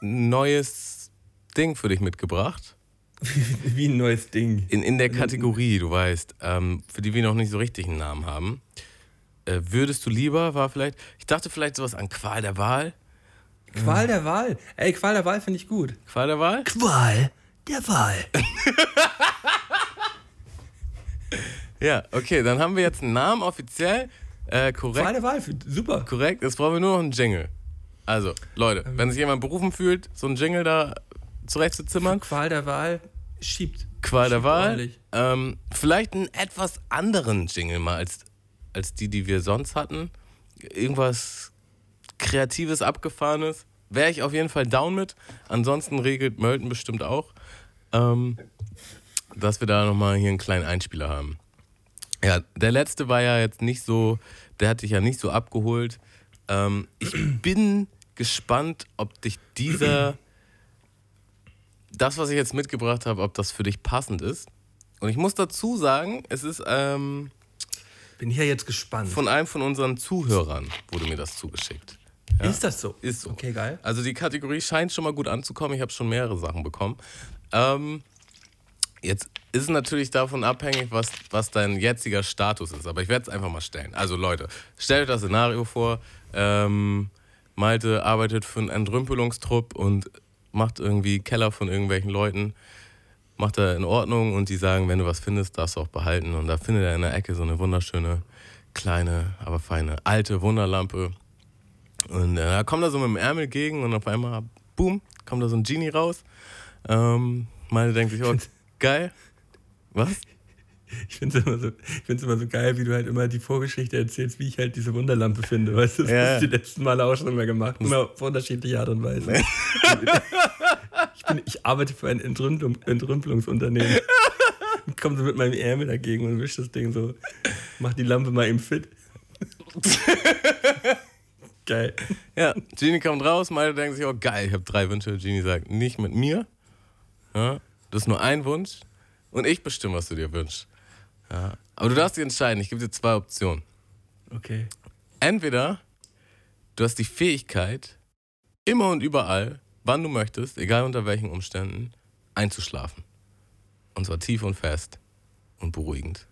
neues Ding für dich mitgebracht. Wie, ein neues Ding. In, in der Kategorie, du weißt, ähm, für die wir noch nicht so richtig einen Namen haben. Äh, würdest du lieber, war vielleicht, ich dachte vielleicht sowas an Qual der Wahl. Qual der Wahl. Ey, Qual der Wahl finde ich gut. Qual der Wahl? Qual der Wahl. Ja, okay, dann haben wir jetzt einen Namen offiziell. Äh, korrekt. Qual der Wahl, super. Korrekt, jetzt brauchen wir nur noch einen Jingle. Also, Leute, Ähm. wenn sich jemand berufen fühlt, so einen Jingle da zurechtzuzimmern, Qual der Wahl schiebt. Qual der schiebt Wahl. ordentlich. Ähm, vielleicht einen etwas anderen Jingle mal als, als die, die wir sonst hatten. Irgendwas Kreatives, Abgefahrenes. Wäre ich auf jeden Fall down mit. Ansonsten regelt Mölten bestimmt auch, ähm, dass wir da nochmal hier einen kleinen Einspieler haben. Ja, der letzte war ja jetzt nicht so, der hat dich ja nicht so abgeholt. Ähm, ich bin gespannt, ob dich dieser, das, was ich jetzt mitgebracht habe, ob das für dich passend ist. Und ich muss dazu sagen, es ist ähm, Bin ja jetzt gespannt. von einem von unseren Zuhörern, wurde mir das zugeschickt. Ist das so? Ist so. Okay, geil. Also die Kategorie scheint schon mal gut anzukommen. Ich habe schon mehrere Sachen bekommen. Ähm, jetzt ist es natürlich davon abhängig, was, was dein jetziger Status ist. Aber ich werde es einfach mal stellen. Also Leute, stellt euch das Szenario vor. Ähm, Malte arbeitet für einen Entrümpelungstrupp und macht irgendwie Keller von irgendwelchen Leuten. Macht er in Ordnung und die sagen, wenn du was findest, darfst du auch behalten. Und da findet er in der Ecke so eine wunderschöne, kleine, aber feine, alte Wunderlampe. Und äh, da kommt er so mit dem Ärmel gegen und auf einmal, boom, kommt da so ein Genie raus. Ähm, Malte denkt sich, oh, geil. Was? Ich finde es immer, so, ich find's immer so geil, wie du halt immer die Vorgeschichte erzählst, wie ich halt diese Wunderlampe finde. Weißt du, das Ja. hast du die letzten Male auch schon immer gemacht. Immer auf unterschiedliche Art und Weise. ich, bin, ich arbeite für ein Entrümpelung, Entrümpelungsunternehmen. Und komme so mit meinem Ärmel dagegen und wisch das Ding so. Mach die Lampe mal eben fit. geil. Ja, Genie kommt raus, Malte denkt sich, oh geil, ich habe drei Wünsche. Genie sagt, nicht mit mir. Ja, das ist nur ein Wunsch. Und ich bestimme, was du dir wünschst. Ja. Aber du darfst dich entscheiden. Ich gebe dir zwei Optionen. Okay. Entweder du hast die Fähigkeit, immer und überall, wann du möchtest, egal unter welchen Umständen, einzuschlafen. Und zwar tief und fest und beruhigend.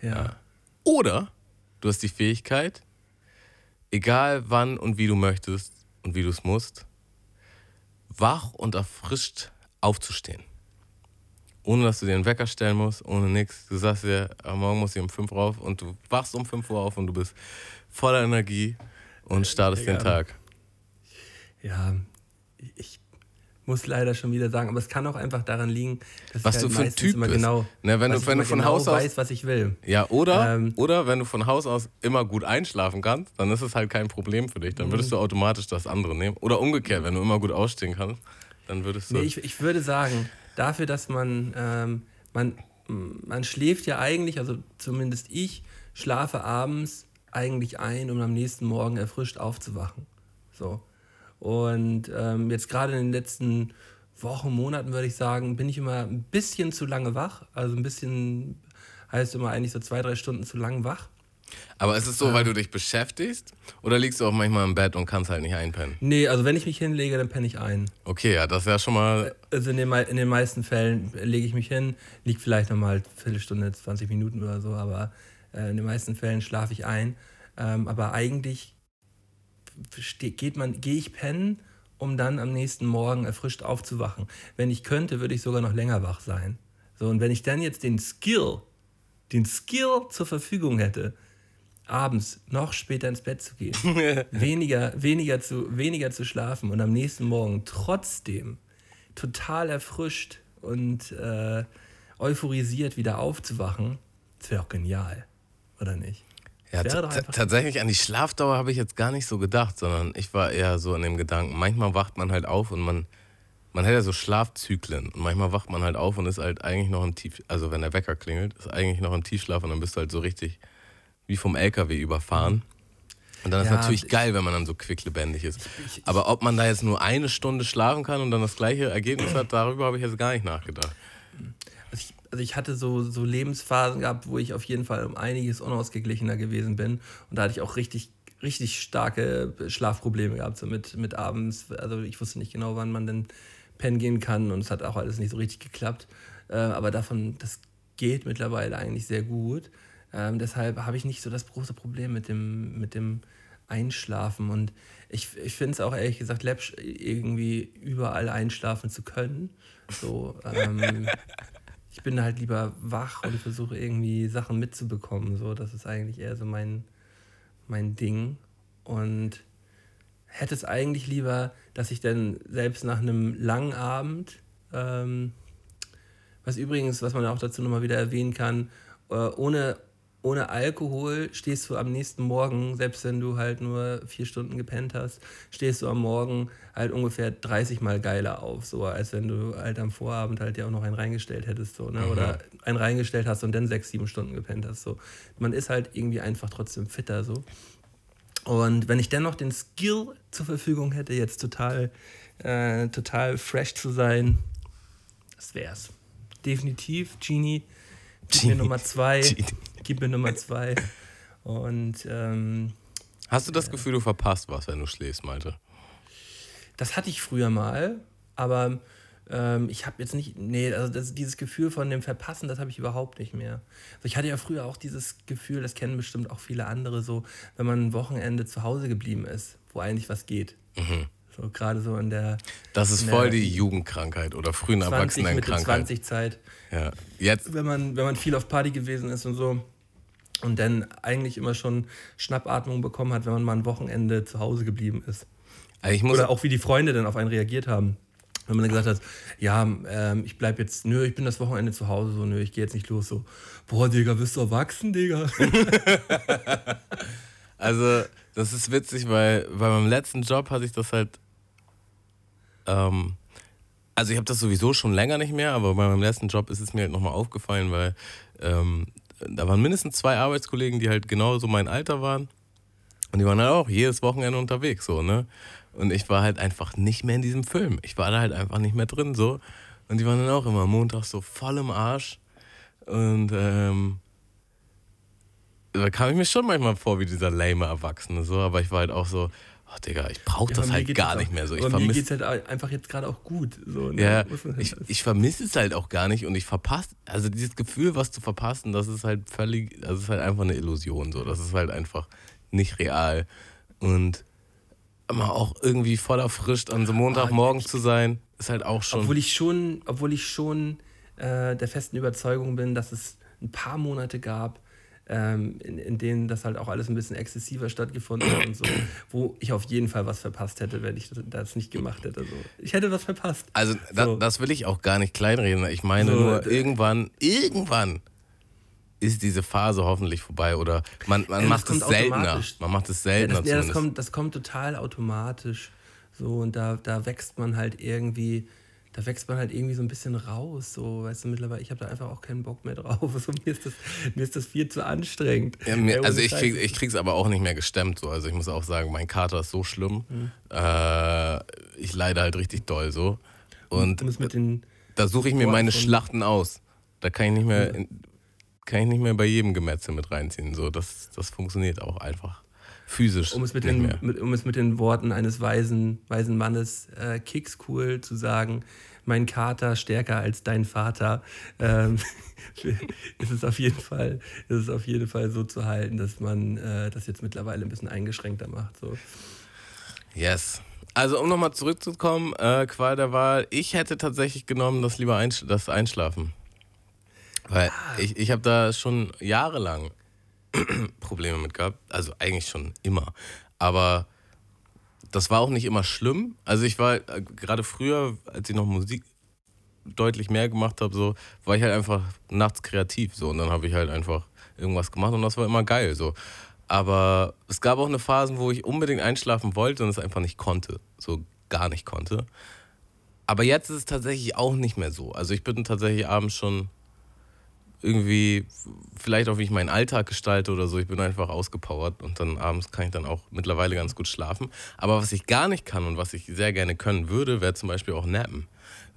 Ja. Oder du hast die Fähigkeit, egal wann und wie du möchtest und wie du es musst, wach und erfrischt aufzustehen. Ohne dass du dir einen Wecker stellen musst, ohne nichts. Du sagst dir, am Morgen muss ich um 5 Uhr auf und du wachst um 5 Uhr auf und du bist voller Energie und startest den Ja. Tag. Ja, ich muss leider schon wieder sagen, aber es kann auch einfach daran liegen, dass Was ich du halt für ein Typ immer bist. genau, Ne, wenn du- wenn du von genau Haus aus- weiß, was ich will. Ja, oder, Ähm. oder wenn du von Haus aus immer gut einschlafen kannst, dann ist es halt kein Problem für dich. Dann würdest Mhm. du automatisch das andere nehmen. Oder umgekehrt, wenn du immer gut ausstehen kannst, dann würdest du. Nee, ich, ich würde sagen, dafür, dass man, ähm, man, man schläft ja eigentlich, also zumindest ich, schlafe abends eigentlich ein, um am nächsten Morgen erfrischt aufzuwachen. So. Und ähm, jetzt gerade in den letzten Wochen, Monaten würde ich sagen, bin ich immer ein bisschen zu lange wach. Also ein bisschen heißt immer eigentlich so zwei, drei Stunden zu lang wach. Aber ist es so, weil du dich beschäftigst? Oder liegst du auch manchmal im Bett und kannst halt nicht einpennen? Nee, also wenn ich mich hinlege, dann penne ich ein. Okay, ja, das ist ja schon mal. Also in den, in den meisten Fällen lege ich mich hin, liegt vielleicht nochmal eine Viertelstunde, 20 Minuten oder so, aber äh, in den meisten Fällen schlafe ich ein. Ähm, aber eigentlich geht man, gehe ich pennen, um dann am nächsten Morgen erfrischt aufzuwachen. Wenn ich könnte, würde ich sogar noch länger wach sein. So, und wenn ich dann jetzt den Skill, den Skill zur Verfügung hätte, abends noch später ins Bett zu gehen, weniger, weniger, zu, weniger zu schlafen und am nächsten Morgen trotzdem total erfrischt und äh, euphorisiert wieder aufzuwachen, das wäre auch genial, oder nicht? Ja, tatsächlich an die Schlafdauer habe ich jetzt gar nicht so gedacht, sondern ich war eher so in dem Gedanken, manchmal wacht man halt auf und man, man hat ja so Schlafzyklen und manchmal wacht man halt auf und ist halt eigentlich noch im Tief, also wenn der Wecker klingelt, ist eigentlich noch im Tiefschlaf und dann bist du halt so richtig wie vom LKW überfahren. Und dann ist ja, natürlich geil, wenn man dann so quicklebendig ist. Ich, ich, Aber ob man da jetzt nur eine Stunde schlafen kann und dann das gleiche Ergebnis hat, darüber habe ich jetzt gar nicht nachgedacht. Also ich, also ich hatte so, so Lebensphasen gehabt, wo ich auf jeden Fall um einiges unausgeglichener gewesen bin. Und da hatte ich auch richtig, richtig starke Schlafprobleme gehabt, so mit, mit abends. Also ich wusste nicht genau, wann man denn pennen gehen kann und es hat auch alles nicht so richtig geklappt. Äh, aber davon, das geht mittlerweile eigentlich sehr gut. Ähm, deshalb habe ich nicht so das große Problem mit dem, mit dem Einschlafen. Und ich, ich finde es auch ehrlich gesagt läppsch, irgendwie überall einschlafen zu können. So, ähm, ich bin halt lieber wach und versuche irgendwie Sachen mitzubekommen. So, das ist eigentlich eher so mein, mein Ding. Und hätte es eigentlich lieber, dass ich dann selbst nach einem langen Abend, ähm, was übrigens, was man auch dazu nochmal wieder erwähnen kann, äh, ohne ohne Alkohol stehst du am nächsten Morgen, selbst wenn du halt nur vier Stunden gepennt hast, stehst du am Morgen halt ungefähr 30 Mal geiler auf, so als wenn du halt am Vorabend halt ja auch noch einen reingestellt hättest, so, ne? Mhm. Oder einen reingestellt hast und dann sechs, sieben Stunden gepennt hast. So. Man ist halt irgendwie einfach trotzdem fitter so. Und wenn ich dennoch den Skill zur Verfügung hätte, jetzt total, äh, total fresh zu sein, das wär's. Definitiv, Genie. Mir Nummer zwei. Genie gib mir Nummer zwei. Und ähm, hast du das Gefühl, du verpasst was, wenn du schläfst, Malte? Das hatte ich früher mal, aber ähm, ich habe jetzt nicht, nee, also das, dieses Gefühl von dem Verpassen, das habe ich überhaupt nicht mehr. Also ich hatte ja früher auch dieses Gefühl, das kennen bestimmt auch viele andere, so, wenn man ein Wochenende zu Hause geblieben ist, wo eigentlich was geht. Mhm. So gerade so in der. Das ist voll die Jugendkrankheit oder frühen Erwachsenenkrankheit. 20 Zeit. Ja. Jetzt. Wenn man, wenn man viel auf Party gewesen ist und so und dann eigentlich immer schon Schnappatmung bekommen hat, wenn man mal ein Wochenende zu Hause geblieben ist. Also Oder auch wie die Freunde dann auf einen reagiert haben. Wenn man dann gesagt hat, ja, ähm, ich bleib jetzt, nö, ich bin das Wochenende zu Hause, so, nö, ich gehe jetzt nicht los, so, boah, Digga, bist du erwachsen, Digga? also, das ist witzig, weil bei meinem letzten Job hatte ich das halt, ähm, also ich habe das sowieso schon länger nicht mehr, aber bei meinem letzten Job ist es mir halt nochmal aufgefallen, weil ähm, da waren mindestens zwei Arbeitskollegen, die halt genauso mein Alter waren. Und die waren halt auch jedes Wochenende unterwegs, so, ne? Und ich war halt einfach nicht mehr in diesem Film. Ich war da halt einfach nicht mehr drin, so. Und die waren dann auch immer montags so voll im Arsch. Und, ähm, da kam ich mir schon manchmal vor wie dieser lame Erwachsene, so. Aber ich war halt auch so, oh Digga, ich brauche ja, das halt gar nicht mehr so. Ich mir geht es halt einfach jetzt gerade auch gut. So, ne? Ja, ich, ich vermisse es halt auch gar nicht und ich verpasse, also dieses Gefühl, was zu verpassen, das ist halt völlig, das ist halt einfach eine Illusion, so. Das ist halt einfach nicht real. Und immer auch irgendwie voller Frischt an so Montagmorgen ah, zu sein, ist halt auch schon. Obwohl ich schon, obwohl ich schon äh, der festen Überzeugung bin, dass es ein paar Monate gab, ähm, in, in denen das halt auch alles ein bisschen exzessiver stattgefunden hat und so, wo ich auf jeden Fall was verpasst hätte, wenn ich das nicht gemacht hätte. So. Ich hätte was verpasst. Also da, so. das will ich auch gar nicht kleinreden. Ich meine so, nur, irgendwann, irgendwann ist diese Phase hoffentlich vorbei oder man, man ja, macht es seltener. Man macht es seltener. Ja, das, ja, das, kommt, das kommt total automatisch. So, und da, da wächst man halt irgendwie da wächst man halt irgendwie so ein bisschen raus. So, weißt du, mittlerweile, ich habe da einfach auch keinen Bock mehr drauf. So, mir, ist das, mir ist das viel zu anstrengend. Ja, mir, also ich, krieg, ich krieg's aber auch nicht mehr gestemmt. So. Also ich muss auch sagen, mein Kater ist so schlimm. Mhm. Äh, ich leide halt richtig doll so. Und da suche ich mir meine Schlachten aus. Da kann ich nicht mehr, kann ich nicht mehr bei jedem Gemetzel mit reinziehen. So, das, das funktioniert auch einfach physisch. Um es mit, den, mit, um es mit den Worten eines weisen, weisen Mannes, äh, Kicks cool zu sagen, mein Kater stärker als dein Vater, ähm, ist es auf jeden Fall, ist es auf jeden Fall so zu halten, dass man äh, das jetzt mittlerweile ein bisschen eingeschränkter macht. So. Yes. Also um nochmal zurückzukommen, äh, Qual der Wahl, ich hätte tatsächlich genommen, das lieber Einsch das Einschlafen. Weil ah. ich, ich habe da schon jahrelang Probleme mit gehabt. Also eigentlich schon immer. Aber das war auch nicht immer schlimm. Also ich war äh, gerade früher, als ich noch Musik deutlich mehr gemacht habe, so, war ich halt einfach nachts kreativ. So. Und dann habe ich halt einfach irgendwas gemacht und das war immer geil. So. Aber es gab auch eine Phase, wo ich unbedingt einschlafen wollte und es einfach nicht konnte. So gar nicht konnte. Aber jetzt ist es tatsächlich auch nicht mehr so. Also ich bin tatsächlich abends schon irgendwie, vielleicht auch wie ich meinen Alltag gestalte oder so. Ich bin einfach ausgepowert und dann abends kann ich dann auch mittlerweile ganz gut schlafen. Aber was ich gar nicht kann und was ich sehr gerne können würde, wäre zum Beispiel auch nappen.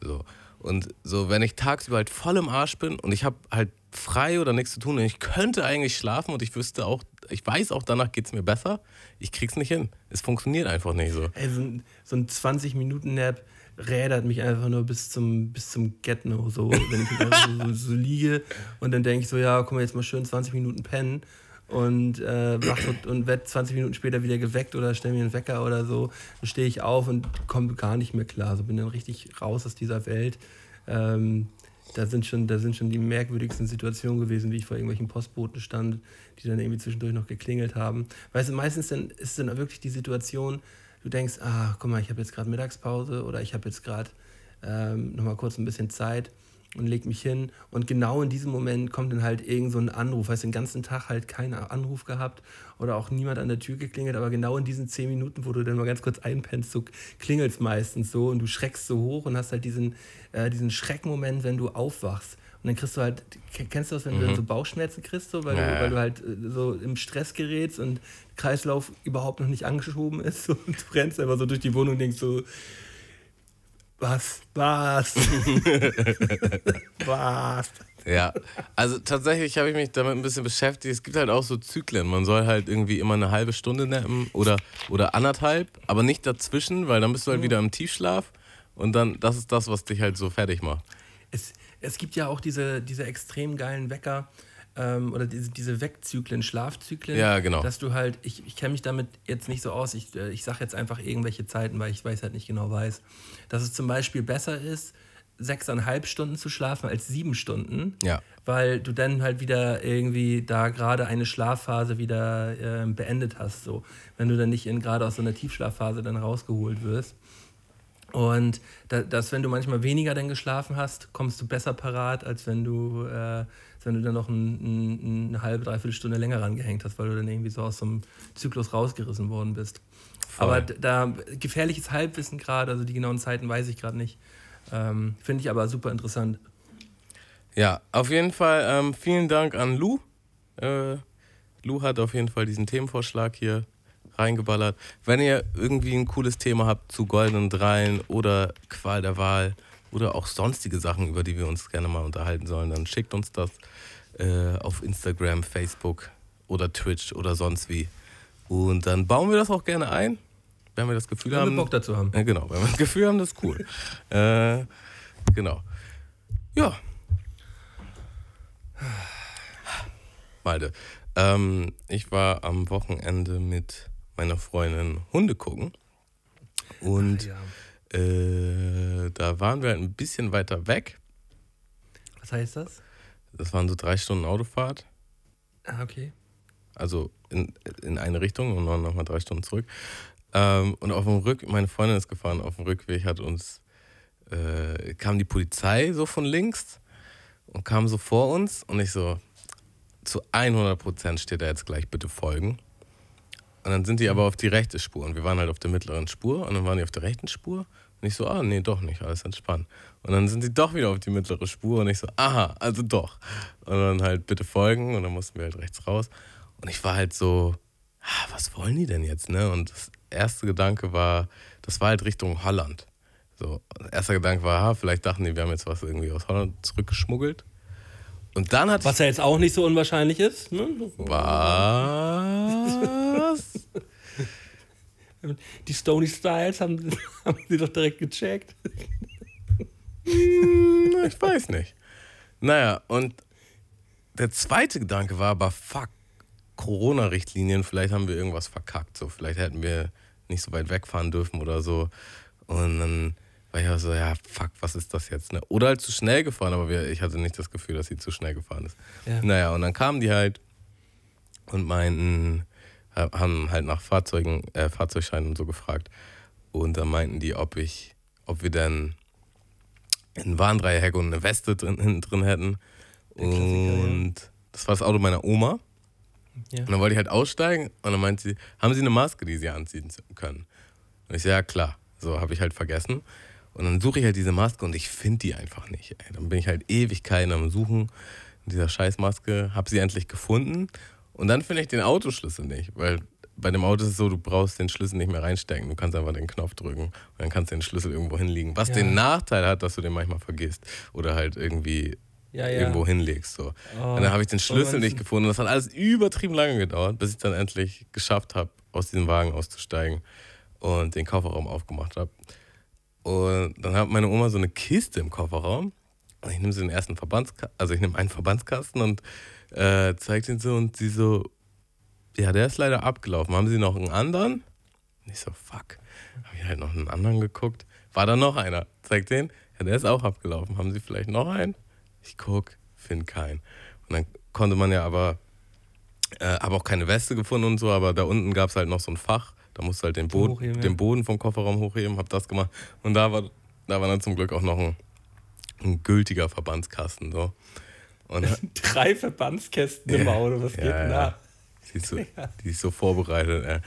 So. Und so, wenn ich tagsüber halt voll im Arsch bin und ich habe halt frei oder nichts zu tun und ich könnte eigentlich schlafen und ich wüsste auch, ich weiß auch, danach geht es mir besser, ich krieg's nicht hin. Es funktioniert einfach nicht so. Ey, so ein, so ein 20-Minuten-Nap rädert mich einfach nur bis zum, bis zum Get-No, so, wenn ich so, so, so, liege und dann denke ich so, ja, komm jetzt mal schön 20 Minuten pennen und, äh, und, und werde 20 Minuten später wieder geweckt oder stelle mir einen Wecker oder so, dann stehe ich auf und komme gar nicht mehr klar, so bin dann richtig raus aus dieser Welt. Ähm, da sind, schon, da sind schon die merkwürdigsten Situationen gewesen, wie ich vor irgendwelchen Postboten stand, die dann irgendwie zwischendurch noch geklingelt haben. Weißt du, meistens dann ist dann wirklich die Situation, du denkst, ah, guck mal, ich habe jetzt gerade Mittagspause oder ich habe jetzt gerade ähm, nochmal kurz ein bisschen Zeit und leg mich hin. Und genau in diesem Moment kommt dann halt irgend so ein Anruf. Weißt den ganzen Tag halt keinen Anruf gehabt oder auch niemand an der Tür geklingelt, aber genau in diesen zehn Minuten, wo du dann mal ganz kurz einpennst, so klingelt es meistens so und du schreckst so hoch und hast halt diesen, äh, diesen Schreckmoment, wenn du aufwachst. Und dann kriegst du halt, kennst du das, wenn mhm. du dann mhm. so Bauchschmerzen kriegst, so, weil, ja. du, weil du halt äh, so im Stress gerätst und Kreislauf überhaupt noch nicht angeschoben ist und du rennst einfach so durch die Wohnung und denkst so, was, was, was. Ja, also tatsächlich habe ich mich damit ein bisschen beschäftigt. Es gibt halt auch so Zyklen. Man soll halt irgendwie immer eine halbe Stunde nappen oder, oder anderthalb, aber nicht dazwischen, weil dann bist du halt wieder im Tiefschlaf und dann, das ist das, was dich halt so fertig macht. Es, es gibt ja auch diese, diese extrem geilen Wecker, ähm, oder diese, diese Wegzyklen, Schlafzyklen. Ja, genau. Dass du halt, ich, ich kenne mich damit jetzt nicht so aus, ich, äh, ich sage jetzt einfach irgendwelche Zeiten, weil ich weiß halt nicht genau weiß. Dass es zum Beispiel besser ist, sechseinhalb Stunden zu schlafen als sieben Stunden. Ja. Weil du dann halt wieder irgendwie da gerade eine Schlafphase wieder äh, beendet hast. So. Wenn du dann nicht gerade aus so einer Tiefschlafphase dann rausgeholt wirst. Und da, dass, wenn du manchmal weniger dann geschlafen hast, kommst du besser parat, als wenn du, äh, wenn du dann noch ein, ein, eine halbe, dreiviertel Stunde länger rangehängt hast, weil du dann irgendwie so aus so einem Zyklus rausgerissen worden bist. Voll. Aber da gefährliches Halbwissen gerade, also die genauen Zeiten weiß ich gerade nicht. Ähm, Finde ich aber super interessant. Ja, auf jeden Fall ähm, vielen Dank an Lou. Äh, Lou hat auf jeden Fall diesen Themenvorschlag hier reingeballert. Wenn ihr irgendwie ein cooles Thema habt zu goldenen Dreien oder Qual der Wahl oder auch sonstige Sachen, über die wir uns gerne mal unterhalten sollen, dann schickt uns das äh, auf Instagram, Facebook oder Twitch oder sonst wie. Und dann bauen wir das auch gerne ein, wenn wir das Gefühl wenn haben. Wenn wir Bock dazu haben. Äh, genau, wenn wir das Gefühl haben, das ist cool. äh, genau. Ja. Malte, ähm, ich war am Wochenende mit meiner Freundin Hunde gucken. Und Ach, ja. äh, da waren wir halt ein bisschen weiter weg. Was heißt das? Das waren so drei Stunden Autofahrt. Ah, okay. Also in, in eine Richtung und dann nochmal drei Stunden zurück. Ähm, und auf dem Rück, meine Freundin ist gefahren, auf dem Rückweg hat uns, äh, kam die Polizei so von links und kam so vor uns und ich so, zu 100% steht da jetzt gleich bitte folgen. Und dann sind die aber auf die rechte Spur. Und wir waren halt auf der mittleren Spur und dann waren die auf der rechten Spur. Und ich so, ah, nee, doch nicht, alles entspannt. Und dann sind sie doch wieder auf die mittlere Spur und ich so, aha, also doch. Und dann halt bitte folgen und dann mussten wir halt rechts raus. Und ich war halt so, ah, was wollen die denn jetzt, ne? Und das erste Gedanke war, das war halt Richtung Holland. So, erster Gedanke war, ah, vielleicht dachten die, wir haben jetzt was irgendwie aus Holland zurückgeschmuggelt. Und dann hat Was ja jetzt auch nicht so unwahrscheinlich ist. Ne? Was? Die Stony Styles haben, haben sie doch direkt gecheckt. Hm, ich weiß nicht. Naja, und der zweite Gedanke war aber, fuck, Corona-Richtlinien, vielleicht haben wir irgendwas verkackt. So, vielleicht hätten wir nicht so weit wegfahren dürfen oder so. Und dann war ich auch so, ja, fuck, was ist das jetzt? Ne? Oder halt zu schnell gefahren, aber wir, ich hatte nicht das Gefühl, dass sie zu schnell gefahren ist. Ja. Naja, und dann kamen die halt und meinten, haben halt nach Fahrzeugen, äh, Fahrzeugscheinen und so gefragt. Und dann meinten die, ob ich, ob wir denn ein Warndreieck und eine Weste drin, hinten drin hätten. Und ja. das war das Auto meiner Oma. Ja. Und dann wollte ich halt aussteigen und dann meinte sie, haben Sie eine Maske, die Sie anziehen können? Und ich so, ja klar. So habe ich halt vergessen. Und dann suche ich halt diese Maske und ich finde die einfach nicht. Ey. Dann bin ich halt Ewigkeiten am Suchen. dieser Scheißmaske, habe sie endlich gefunden und dann finde ich den Autoschlüssel nicht, weil bei dem Auto ist es so, du brauchst den Schlüssel nicht mehr reinstecken, du kannst einfach den Knopf drücken und dann kannst du den Schlüssel irgendwo hinlegen, was Ja. den Nachteil hat, dass du den manchmal vergisst oder halt irgendwie Ja, ja. irgendwo hinlegst. So. Oh. Und dann habe ich den Schlüssel nicht gefunden. Das hat alles übertrieben lange gedauert, bis ich dann endlich geschafft habe, aus diesem Wagen auszusteigen und den Kofferraum aufgemacht habe. Und dann hat meine Oma so eine Kiste im Kofferraum. Und ich nehme so den ersten Verbandskasten, also ich nehme einen Verbandskasten und äh, zeige den so und sie so, ja, der ist leider abgelaufen. Haben Sie noch einen anderen? Und ich so, fuck. Habe ich halt noch einen anderen geguckt. War da noch einer? Zeig den. Ja, der ist auch abgelaufen. Haben Sie vielleicht noch einen? Ich guck, finde keinen. Und dann konnte man ja aber, äh, habe auch keine Weste gefunden und so, aber da unten gab es halt noch so ein Fach. Da musst du halt den, Boden, Hochheben, den Boden vom Kofferraum hochheben, hab das gemacht. Und da war, da war dann zum Glück auch noch ein, ein gültiger Verbandskasten. So. Und Drei Verbandskästen im. Auto, was Ja, geht denn da? Die ist so, die ist so vorbereitet. Ja.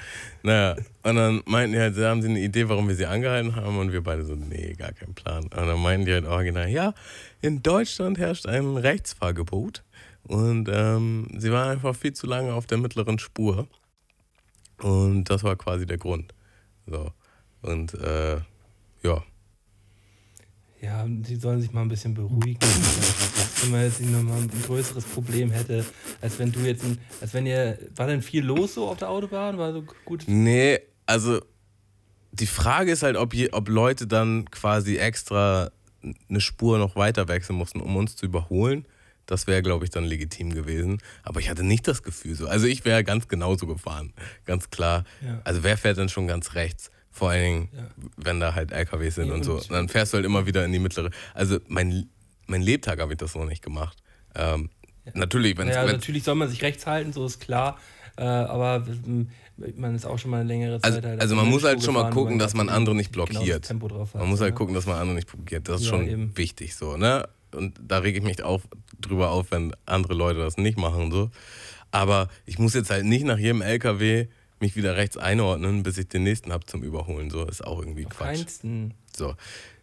Naja, und dann meinten die halt, da haben sie eine Idee, warum wir sie angehalten haben. Und wir beide so, nee, gar kein Plan. Und dann meinten die halt original, ja, in Deutschland herrscht ein Rechtsfahrgebot. Und ähm, sie waren einfach viel zu lange auf der mittleren Spur. Und das war quasi der Grund. So. Und äh, ja. Ja, die sollen sich mal ein bisschen beruhigen. wenn man jetzt nochmal ein größeres Problem hätte, als wenn du jetzt, ein, als wenn ihr, war denn viel los so auf der Autobahn? War so gut? Nee, also die Frage ist halt, ob, je, ob Leute dann quasi extra eine Spur noch weiter wechseln mussten, um uns zu überholen. Das wäre, glaube ich, dann legitim gewesen. Aber ich hatte nicht das Gefühl so. Also ich wäre ganz genauso gefahren, ganz klar. Ja. Also wer fährt denn schon ganz rechts? Vor allen Dingen, Ja. wenn da halt LKWs sind Nee, und so. Und dann fährst du halt immer wieder in die mittlere. Also mein, mein Lebtag habe ich das noch nicht gemacht. Ähm, Natürlich, wenn Ja, natürlich soll man sich rechts halten, so ist klar. Äh, aber man ist auch schon mal eine längere Zeit Also- halt also auf man muss halt Spur schon mal gucken, man dass man absolut andere nicht genau blockiert. Tempo drauf hat, Man muss halt ja. gucken, dass man andere nicht probiert. Das ist Ja, schon eben. wichtig so, ne? Und da rege ich mich auf, drüber auf, wenn andere Leute das nicht machen so. Aber ich muss jetzt halt nicht nach jedem LKW mich wieder rechts einordnen, bis ich den nächsten habe zum Überholen. So ist auch irgendwie Quatsch. Feinsten. So.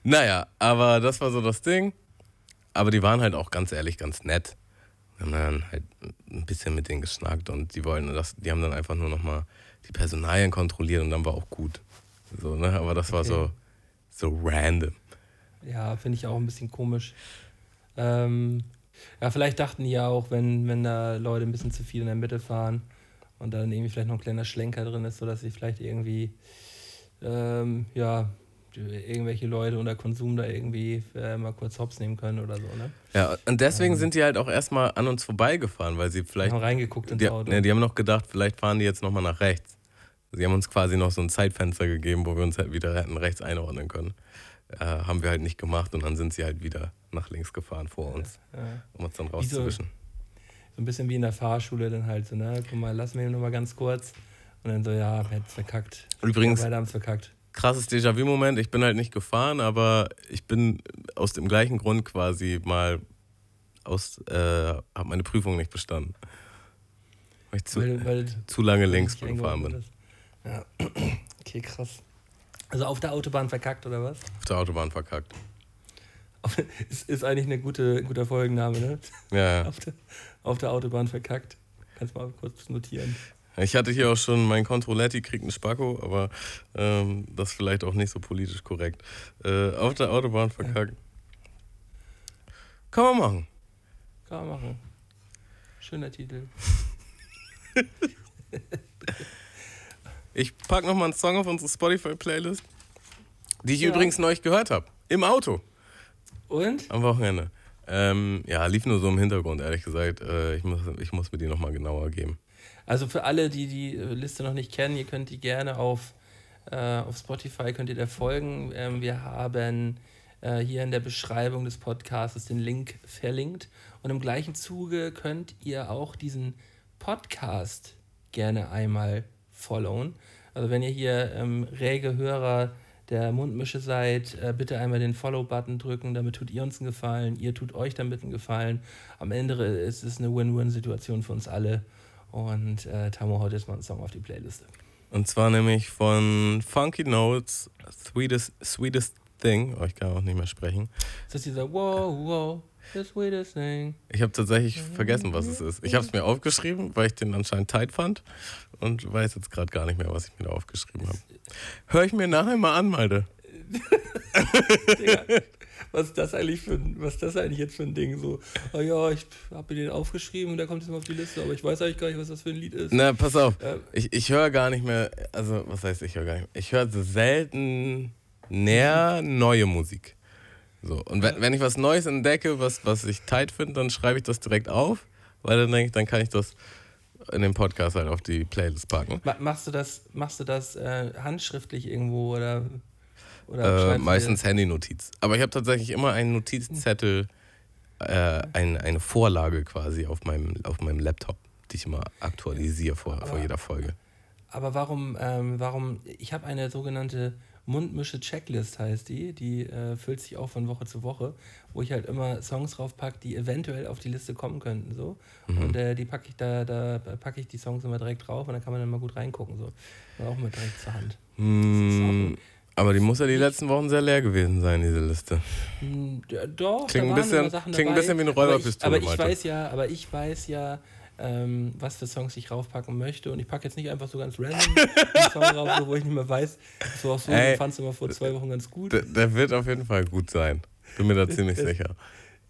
Naja, aber das war so das Ding. Aber die waren halt auch ganz ehrlich ganz nett. Wir haben dann halt ein bisschen mit denen geschnackt und die wollten das, die haben dann einfach nur nochmal die Personalien kontrolliert und dann war auch gut. So, ne? Aber das war Okay. so, so random. Ja, finde ich auch ein bisschen komisch. Ähm, ja, vielleicht dachten die ja auch, wenn, wenn da Leute ein bisschen zu viel in der Mitte fahren und dann irgendwie vielleicht noch ein kleiner Schlenker drin ist, sodass sie vielleicht irgendwie, ähm, ja, irgendwelche Leute unter Konsum da irgendwie äh, mal kurz hops nehmen können oder so, ne? Ja, und deswegen Ähm. sind die halt auch erstmal an uns vorbeigefahren, weil sie vielleicht. haben reingeguckt ins Die, Auto. ne, die haben noch gedacht, vielleicht fahren die jetzt nochmal nach rechts. Sie haben uns quasi noch so ein Zeitfenster gegeben, wo wir uns halt wieder hätten rechts einordnen können. Äh, haben wir halt nicht gemacht und dann sind sie halt wieder nach links gefahren vor uns, ja. um uns dann rauszuwischen. So ein bisschen wie in der Fahrschule dann halt so, ne? Guck mal, lass mir noch mal ganz kurz. Und dann so, ja, wir hätten's verkackt. Übrigens- Ja, beide haben's verkackt. Krasses Déjà-vu-Moment. Ich bin halt nicht gefahren, aber ich bin aus dem gleichen Grund quasi mal aus, äh, habe meine Prüfung nicht bestanden. Weil ich zu, Weil, weil zu lange links gefahren bin. Ja. Okay, krass. Also auf der Autobahn verkackt oder was? Auf der Autobahn verkackt. Ist, ist eigentlich ein gute, guter Folgenname, ne? Ja, ja. Auf der, auf der Autobahn verkackt. Kannst mal kurz notieren. Ich hatte hier auch schon, mein Controletti kriegt einen Spacko, aber ähm, das ist vielleicht auch nicht so politisch korrekt. Äh, auf der Autobahn verkackt. Kann man machen. Kann man machen. Schöner Titel. Ich pack noch mal einen Song auf unsere Spotify-Playlist, die ich Ja. übrigens neulich gehört habe. Im Auto. Und? Am Wochenende. Ähm, ja, lief nur so im Hintergrund, ehrlich gesagt. Äh, ich, muss, ich muss mir die nochmal genauer geben. Also für alle, die die äh, Liste noch nicht kennen, ihr könnt die gerne auf, äh, auf Spotify, könnt ihr da folgen. Ähm, wir haben äh, hier in der Beschreibung des Podcasts den Link verlinkt. Und im gleichen Zuge könnt ihr auch diesen Podcast gerne einmal followen. Also wenn ihr hier ähm, rege Hörer der Mundmische seid, äh, bitte einmal den Follow-Button drücken, damit tut ihr uns einen Gefallen, ihr tut euch damit einen Gefallen. Am Ende ist es eine Win-Win-Situation für uns alle. Und äh, Tamo haut jetzt mal einen Song auf die Playliste. Und zwar nämlich von Funky Notes, Sweetest, Sweetest Thing. Oh, ich kann auch nicht mehr sprechen. Ist das dieser Wow, wow, The sweetest thing. Ich habe tatsächlich vergessen, was es ist. Ich habe es mir aufgeschrieben, weil ich den anscheinend tight fand und weiß jetzt gerade gar nicht mehr, was ich mir da aufgeschrieben habe. Hör ich mir nachher mal an, Malte. Digga, was ist das eigentlich für ein, was das eigentlich jetzt für ein Ding? So, oh ja, ich habe mir den aufgeschrieben und der kommt jetzt mal auf die Liste, aber ich weiß eigentlich gar nicht, was das für ein Lied ist. Na, pass auf. Ähm. Ich, ich höre gar nicht mehr, also was heißt ich höre gar nicht mehr? Ich höre so selten näher neue Musik. So, und wenn, wenn ich was Neues entdecke, was, was ich tight finde, dann schreibe ich das direkt auf, weil dann denke ich, dann kann ich das in den Podcast halt auf die Playlist packen. Ma- Machst du das, machst du das äh, handschriftlich irgendwo oder Äh, meistens Handynotiz. Aber ich habe tatsächlich immer einen Notizzettel, äh, ein, eine Vorlage quasi auf meinem, auf meinem Laptop, die ich immer aktualisiere vor, vor jeder Folge. Aber warum, ähm, warum, ich habe eine sogenannte Mundmische-Checklist heißt die, die äh, füllt sich auch von Woche zu Woche, wo ich halt immer Songs draufpacke, die eventuell auf die Liste kommen könnten, so. Mhm. Und äh, die packe ich da, da packe ich die Songs immer direkt drauf und dann kann man dann mal gut reingucken, so. Auch immer direkt zur Hand. Hm, aber die muss ja die letzten Wochen sehr leer gewesen sein, diese Liste. Hm, d- Doch, Klingt ein bisschen- klingt ein bisschen wie eine aber ich- Räuberpistole, Aber ich, weiß ja, aber ich weiß ja, ähm, was für Songs ich raufpacken möchte und ich packe jetzt nicht einfach so ganz random einen Song rauf, wo ich nicht mehr weiß, so auch so, Ey. fandst du immer vor zwei Wochen ganz gut. Der, der wird auf jeden Fall gut sein. Bin mir da ziemlich sicher.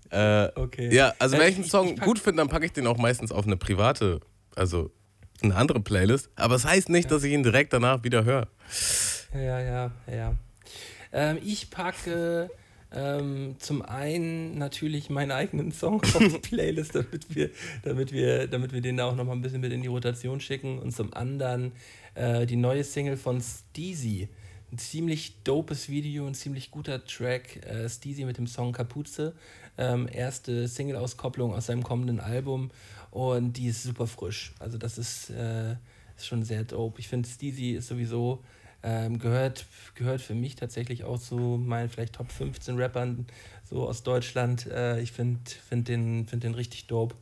Äh, Okay. Ja, also Äh, wenn ich einen ich- Song ich pack- gut finde, dann packe ich den auch meistens auf eine private, also eine andere Playlist. Aber es das heißt nicht, dass ich ihn direkt danach wieder höre. Ja, ja, ja. Ähm, ich packe ähm, zum einen natürlich meinen eigenen Song auf die Playlist, damit wir, damit wir, damit wir den da auch nochmal ein bisschen mit in die Rotation schicken. Und zum anderen äh, die neue Single von Steezy. Ein ziemlich dopes Video, ein ziemlich guter Track. Äh, Steezy mit dem Song Kapuze. Ähm, erste Single-Auskopplung aus seinem kommenden Album. Und die ist super frisch. Also das ist, äh, ist schon sehr dope. Ich finde, Steezy ist sowieso ähm, gehört, gehört für mich tatsächlich auch zu meinen vielleicht Top 15 Rappern so aus Deutschland. Äh, ich finde find den, find den richtig dope.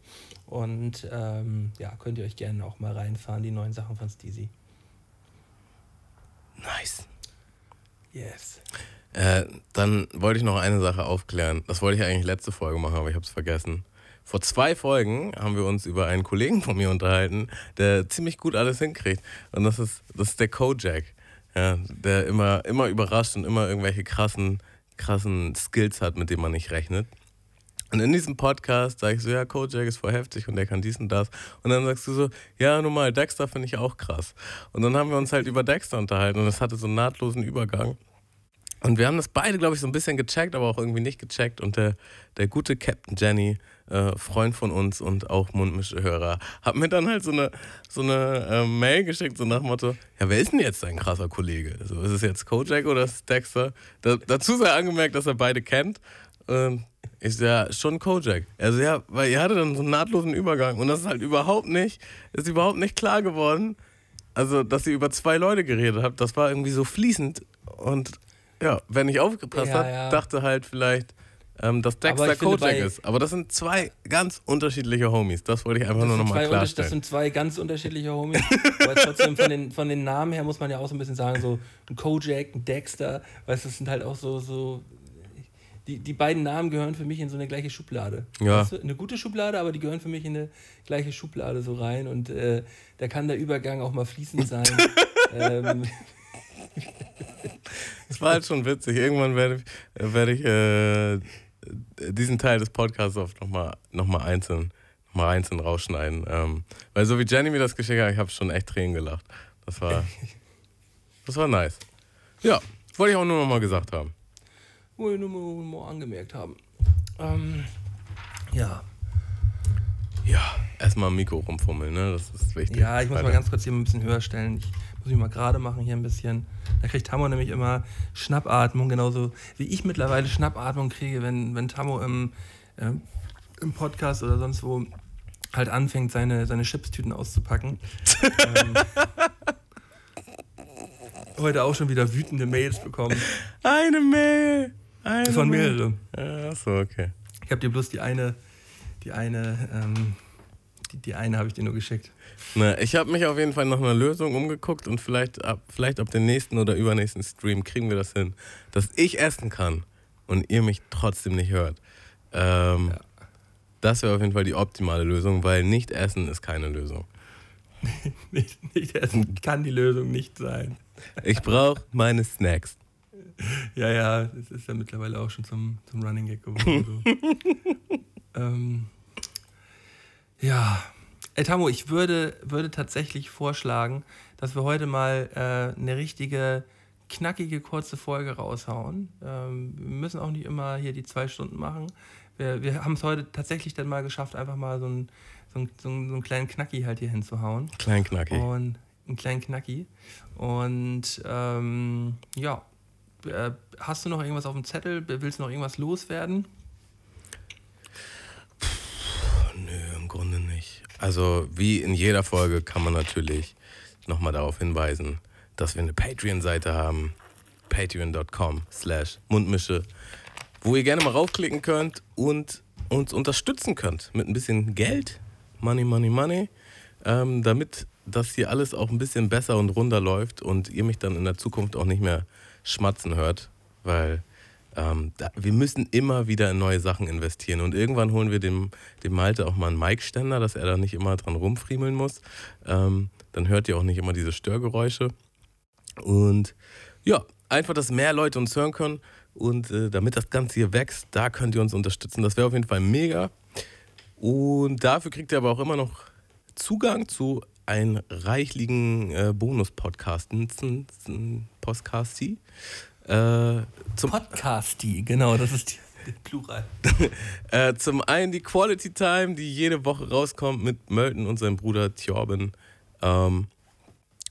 Und ähm, ja, könnt ihr euch gerne auch mal reinfahren, die neuen Sachen von Steezy. Nice. Yes. Äh, dann wollte ich noch eine Sache aufklären. Das wollte ich eigentlich letzte Folge machen, aber ich habe es vergessen. Vor zwei Folgen haben wir uns über einen Kollegen von mir unterhalten, der ziemlich gut alles hinkriegt. Und das ist, das ist der Kojak. Ja, der immer, immer überrascht und immer irgendwelche krassen, krassen Skills hat, mit denen man nicht rechnet. Und in diesem Podcast sage ich so, ja, Kojak ist voll heftig und der kann dies und das. Und dann sagst du so, ja, nun mal, Dexter finde ich auch krass. Und dann haben wir uns halt über Dexter unterhalten und es hatte so einen nahtlosen Übergang. Und wir haben das beide, glaube ich, so ein bisschen gecheckt, aber auch irgendwie nicht gecheckt. Und der, der gute Captain Jenny, äh, Freund von uns und auch Mundmischehörer, hat mir dann halt so eine, so eine äh, Mail geschickt, so nach dem Motto: Ja, wer ist denn jetzt dein krasser Kollege? So, ist es jetzt Kojak oder ist es Dexter? Da, dazu sei angemerkt, dass er beide kennt. Ähm, ich so, ja, schon Kojak. Also ja, weil ihr hatte dann so einen nahtlosen Übergang und das ist halt überhaupt nicht, ist überhaupt nicht klar geworden. Also, dass ihr über zwei Leute geredet habt, das war irgendwie so fließend und ja, wer nicht aufgepasst Ja, hat, ja. dachte halt vielleicht, ähm, dass Dexter Kojak ist. Aber das sind zwei ganz unterschiedliche Homies. Das wollte ich einfach nur nochmal unter- das klarstellen. sind zwei ganz unterschiedliche Homies. Aber trotzdem von den, von den Namen her muss man ja auch so ein bisschen sagen, so ein Kojak, ein Dexter, weißt du, das sind halt auch so, so die, die beiden Namen gehören für mich in so eine gleiche Schublade. Ja. Weißt du? Eine gute Schublade, aber die gehören für mich in eine gleiche Schublade so rein und äh, da kann der Übergang auch mal fließend sein. ähm, Das war halt schon witzig. Irgendwann werde ich, werde ich äh, diesen Teil des Podcasts oft nochmal noch mal einzeln, noch mal einzeln rausschneiden. Ähm, weil so wie Jenny mir das geschickt hat, ich habe schon echt Tränen gelacht. Das war, das war nice. Ja, wollte ich auch nur nochmal gesagt haben. wollte ich nur mal, mal angemerkt haben. Ähm, ja. Ja, erstmal am Mikro rumfummeln, ne? Das ist wichtig. Ja, ich muss mal Alter. ganz kurz hier ein bisschen höher stellen. Ich muss mich mal gerade machen hier ein bisschen. Da kriegt Tammo nämlich immer Schnappatmung, genauso wie ich mittlerweile Schnappatmung kriege, wenn, wenn Tammo im, ähm, im Podcast oder sonst wo halt anfängt, seine, seine Chipstüten auszupacken. ähm, heute auch schon wieder wütende Mails bekommen. Eine Mail! Eine Das waren mehrere. Achso, okay. Ich habe dir bloß die eine, die eine, ähm, die, die eine habe ich dir nur geschickt. Na, ich habe mich auf jeden Fall nach einer Lösung umgeguckt und vielleicht ab, vielleicht ab dem nächsten oder übernächsten Stream kriegen wir das hin, dass ich essen kann und ihr mich trotzdem nicht hört. Ähm, ja. Das wäre auf jeden Fall die optimale Lösung, weil nicht essen ist keine Lösung. nicht, nicht essen kann die Lösung nicht sein. ich brauche meine Snacks. Ja, ja, das ist ja mittlerweile auch schon zum, zum Running Gag geworden. So. ähm, ja, Ey, Tamo, ich würde, würde tatsächlich vorschlagen, dass wir heute mal äh, eine richtige, knackige, kurze Folge raushauen. Ähm, wir müssen auch nicht immer hier die zwei Stunden machen. Wir, wir haben es heute tatsächlich dann mal geschafft, einfach mal so einen, so einen, so einen, kleinen Knacki halt hier hinzuhauen. Klein Knacki. Und einen kleinen Knacki. Und ähm, ja, äh, hast du noch irgendwas auf dem Zettel? Willst du noch irgendwas loswerden? Nö, im Grunde nicht. Also wie in jeder Folge kann man natürlich nochmal darauf hinweisen, dass wir eine Patreon-Seite haben. Patreon.com slash Mundmische, wo ihr gerne mal raufklicken könnt und uns unterstützen könnt mit ein bisschen Geld. Money, money, money. Ähm, damit das hier alles auch ein bisschen besser und runder läuft und ihr mich dann in der Zukunft auch nicht mehr schmatzen hört, weil ähm, da, wir müssen immer wieder in neue Sachen investieren. Und irgendwann holen wir dem, dem Malte auch mal einen Mic-Ständer, dass er da nicht immer dran rumfriemeln muss. Ähm, dann hört ihr auch nicht immer diese Störgeräusche. Und ja, einfach, dass mehr Leute uns hören können. Und äh, damit das Ganze hier wächst, da könnt ihr uns unterstützen. Das wäre auf jeden Fall mega. Und dafür kriegt ihr aber auch immer noch Zugang zu einem reichlichen äh, Bonus-Podcasten, Podcasti. Äh, zum Podcasty, genau, das ist die, Plural. äh, zum einen die Quality Time, die jede Woche rauskommt mit Mölten und seinem Bruder Thorben. Ähm,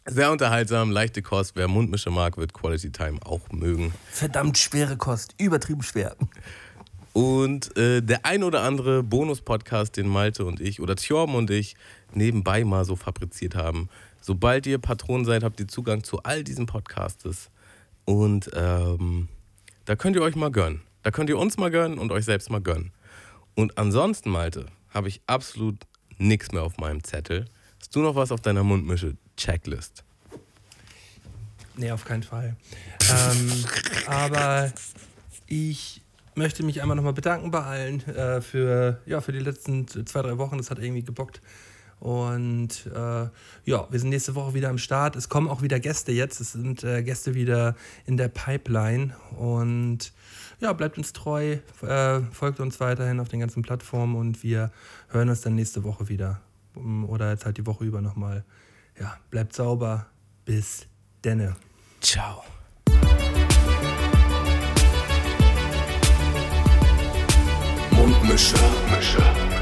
sehr unterhaltsam, leichte Kost. Wer Mundmische mag, wird Quality Time auch mögen. Verdammt schwere Kost, übertrieben schwer. Und äh, der ein oder andere Bonus-Podcast, den Malte und ich oder Thorben und ich nebenbei mal so fabriziert haben. Sobald ihr Patron seid, habt ihr Zugang zu all diesen Podcasts. Und ähm, da könnt ihr euch mal gönnen. Da könnt ihr uns mal gönnen und euch selbst mal gönnen. Und ansonsten, Malte, habe ich absolut nichts mehr auf meinem Zettel. Hast du noch was auf deiner Mundmische-Checklist? Nee, auf keinen Fall. ähm, aber ich möchte mich einmal nochmal bedanken bei allen äh, für, ja, für die letzten zwei, drei Wochen. Das hat irgendwie gebockt. Und äh, ja, wir sind nächste Woche wieder am Start. Es kommen auch wieder Gäste jetzt. Es sind äh, Gäste wieder in der Pipeline. Und ja, bleibt uns treu, äh, folgt uns weiterhin auf den ganzen Plattformen und wir hören uns dann nächste Woche wieder. Oder jetzt halt die Woche über nochmal. Ja, bleibt sauber. Bis denne. Ciao. Mundmische. Mundmische.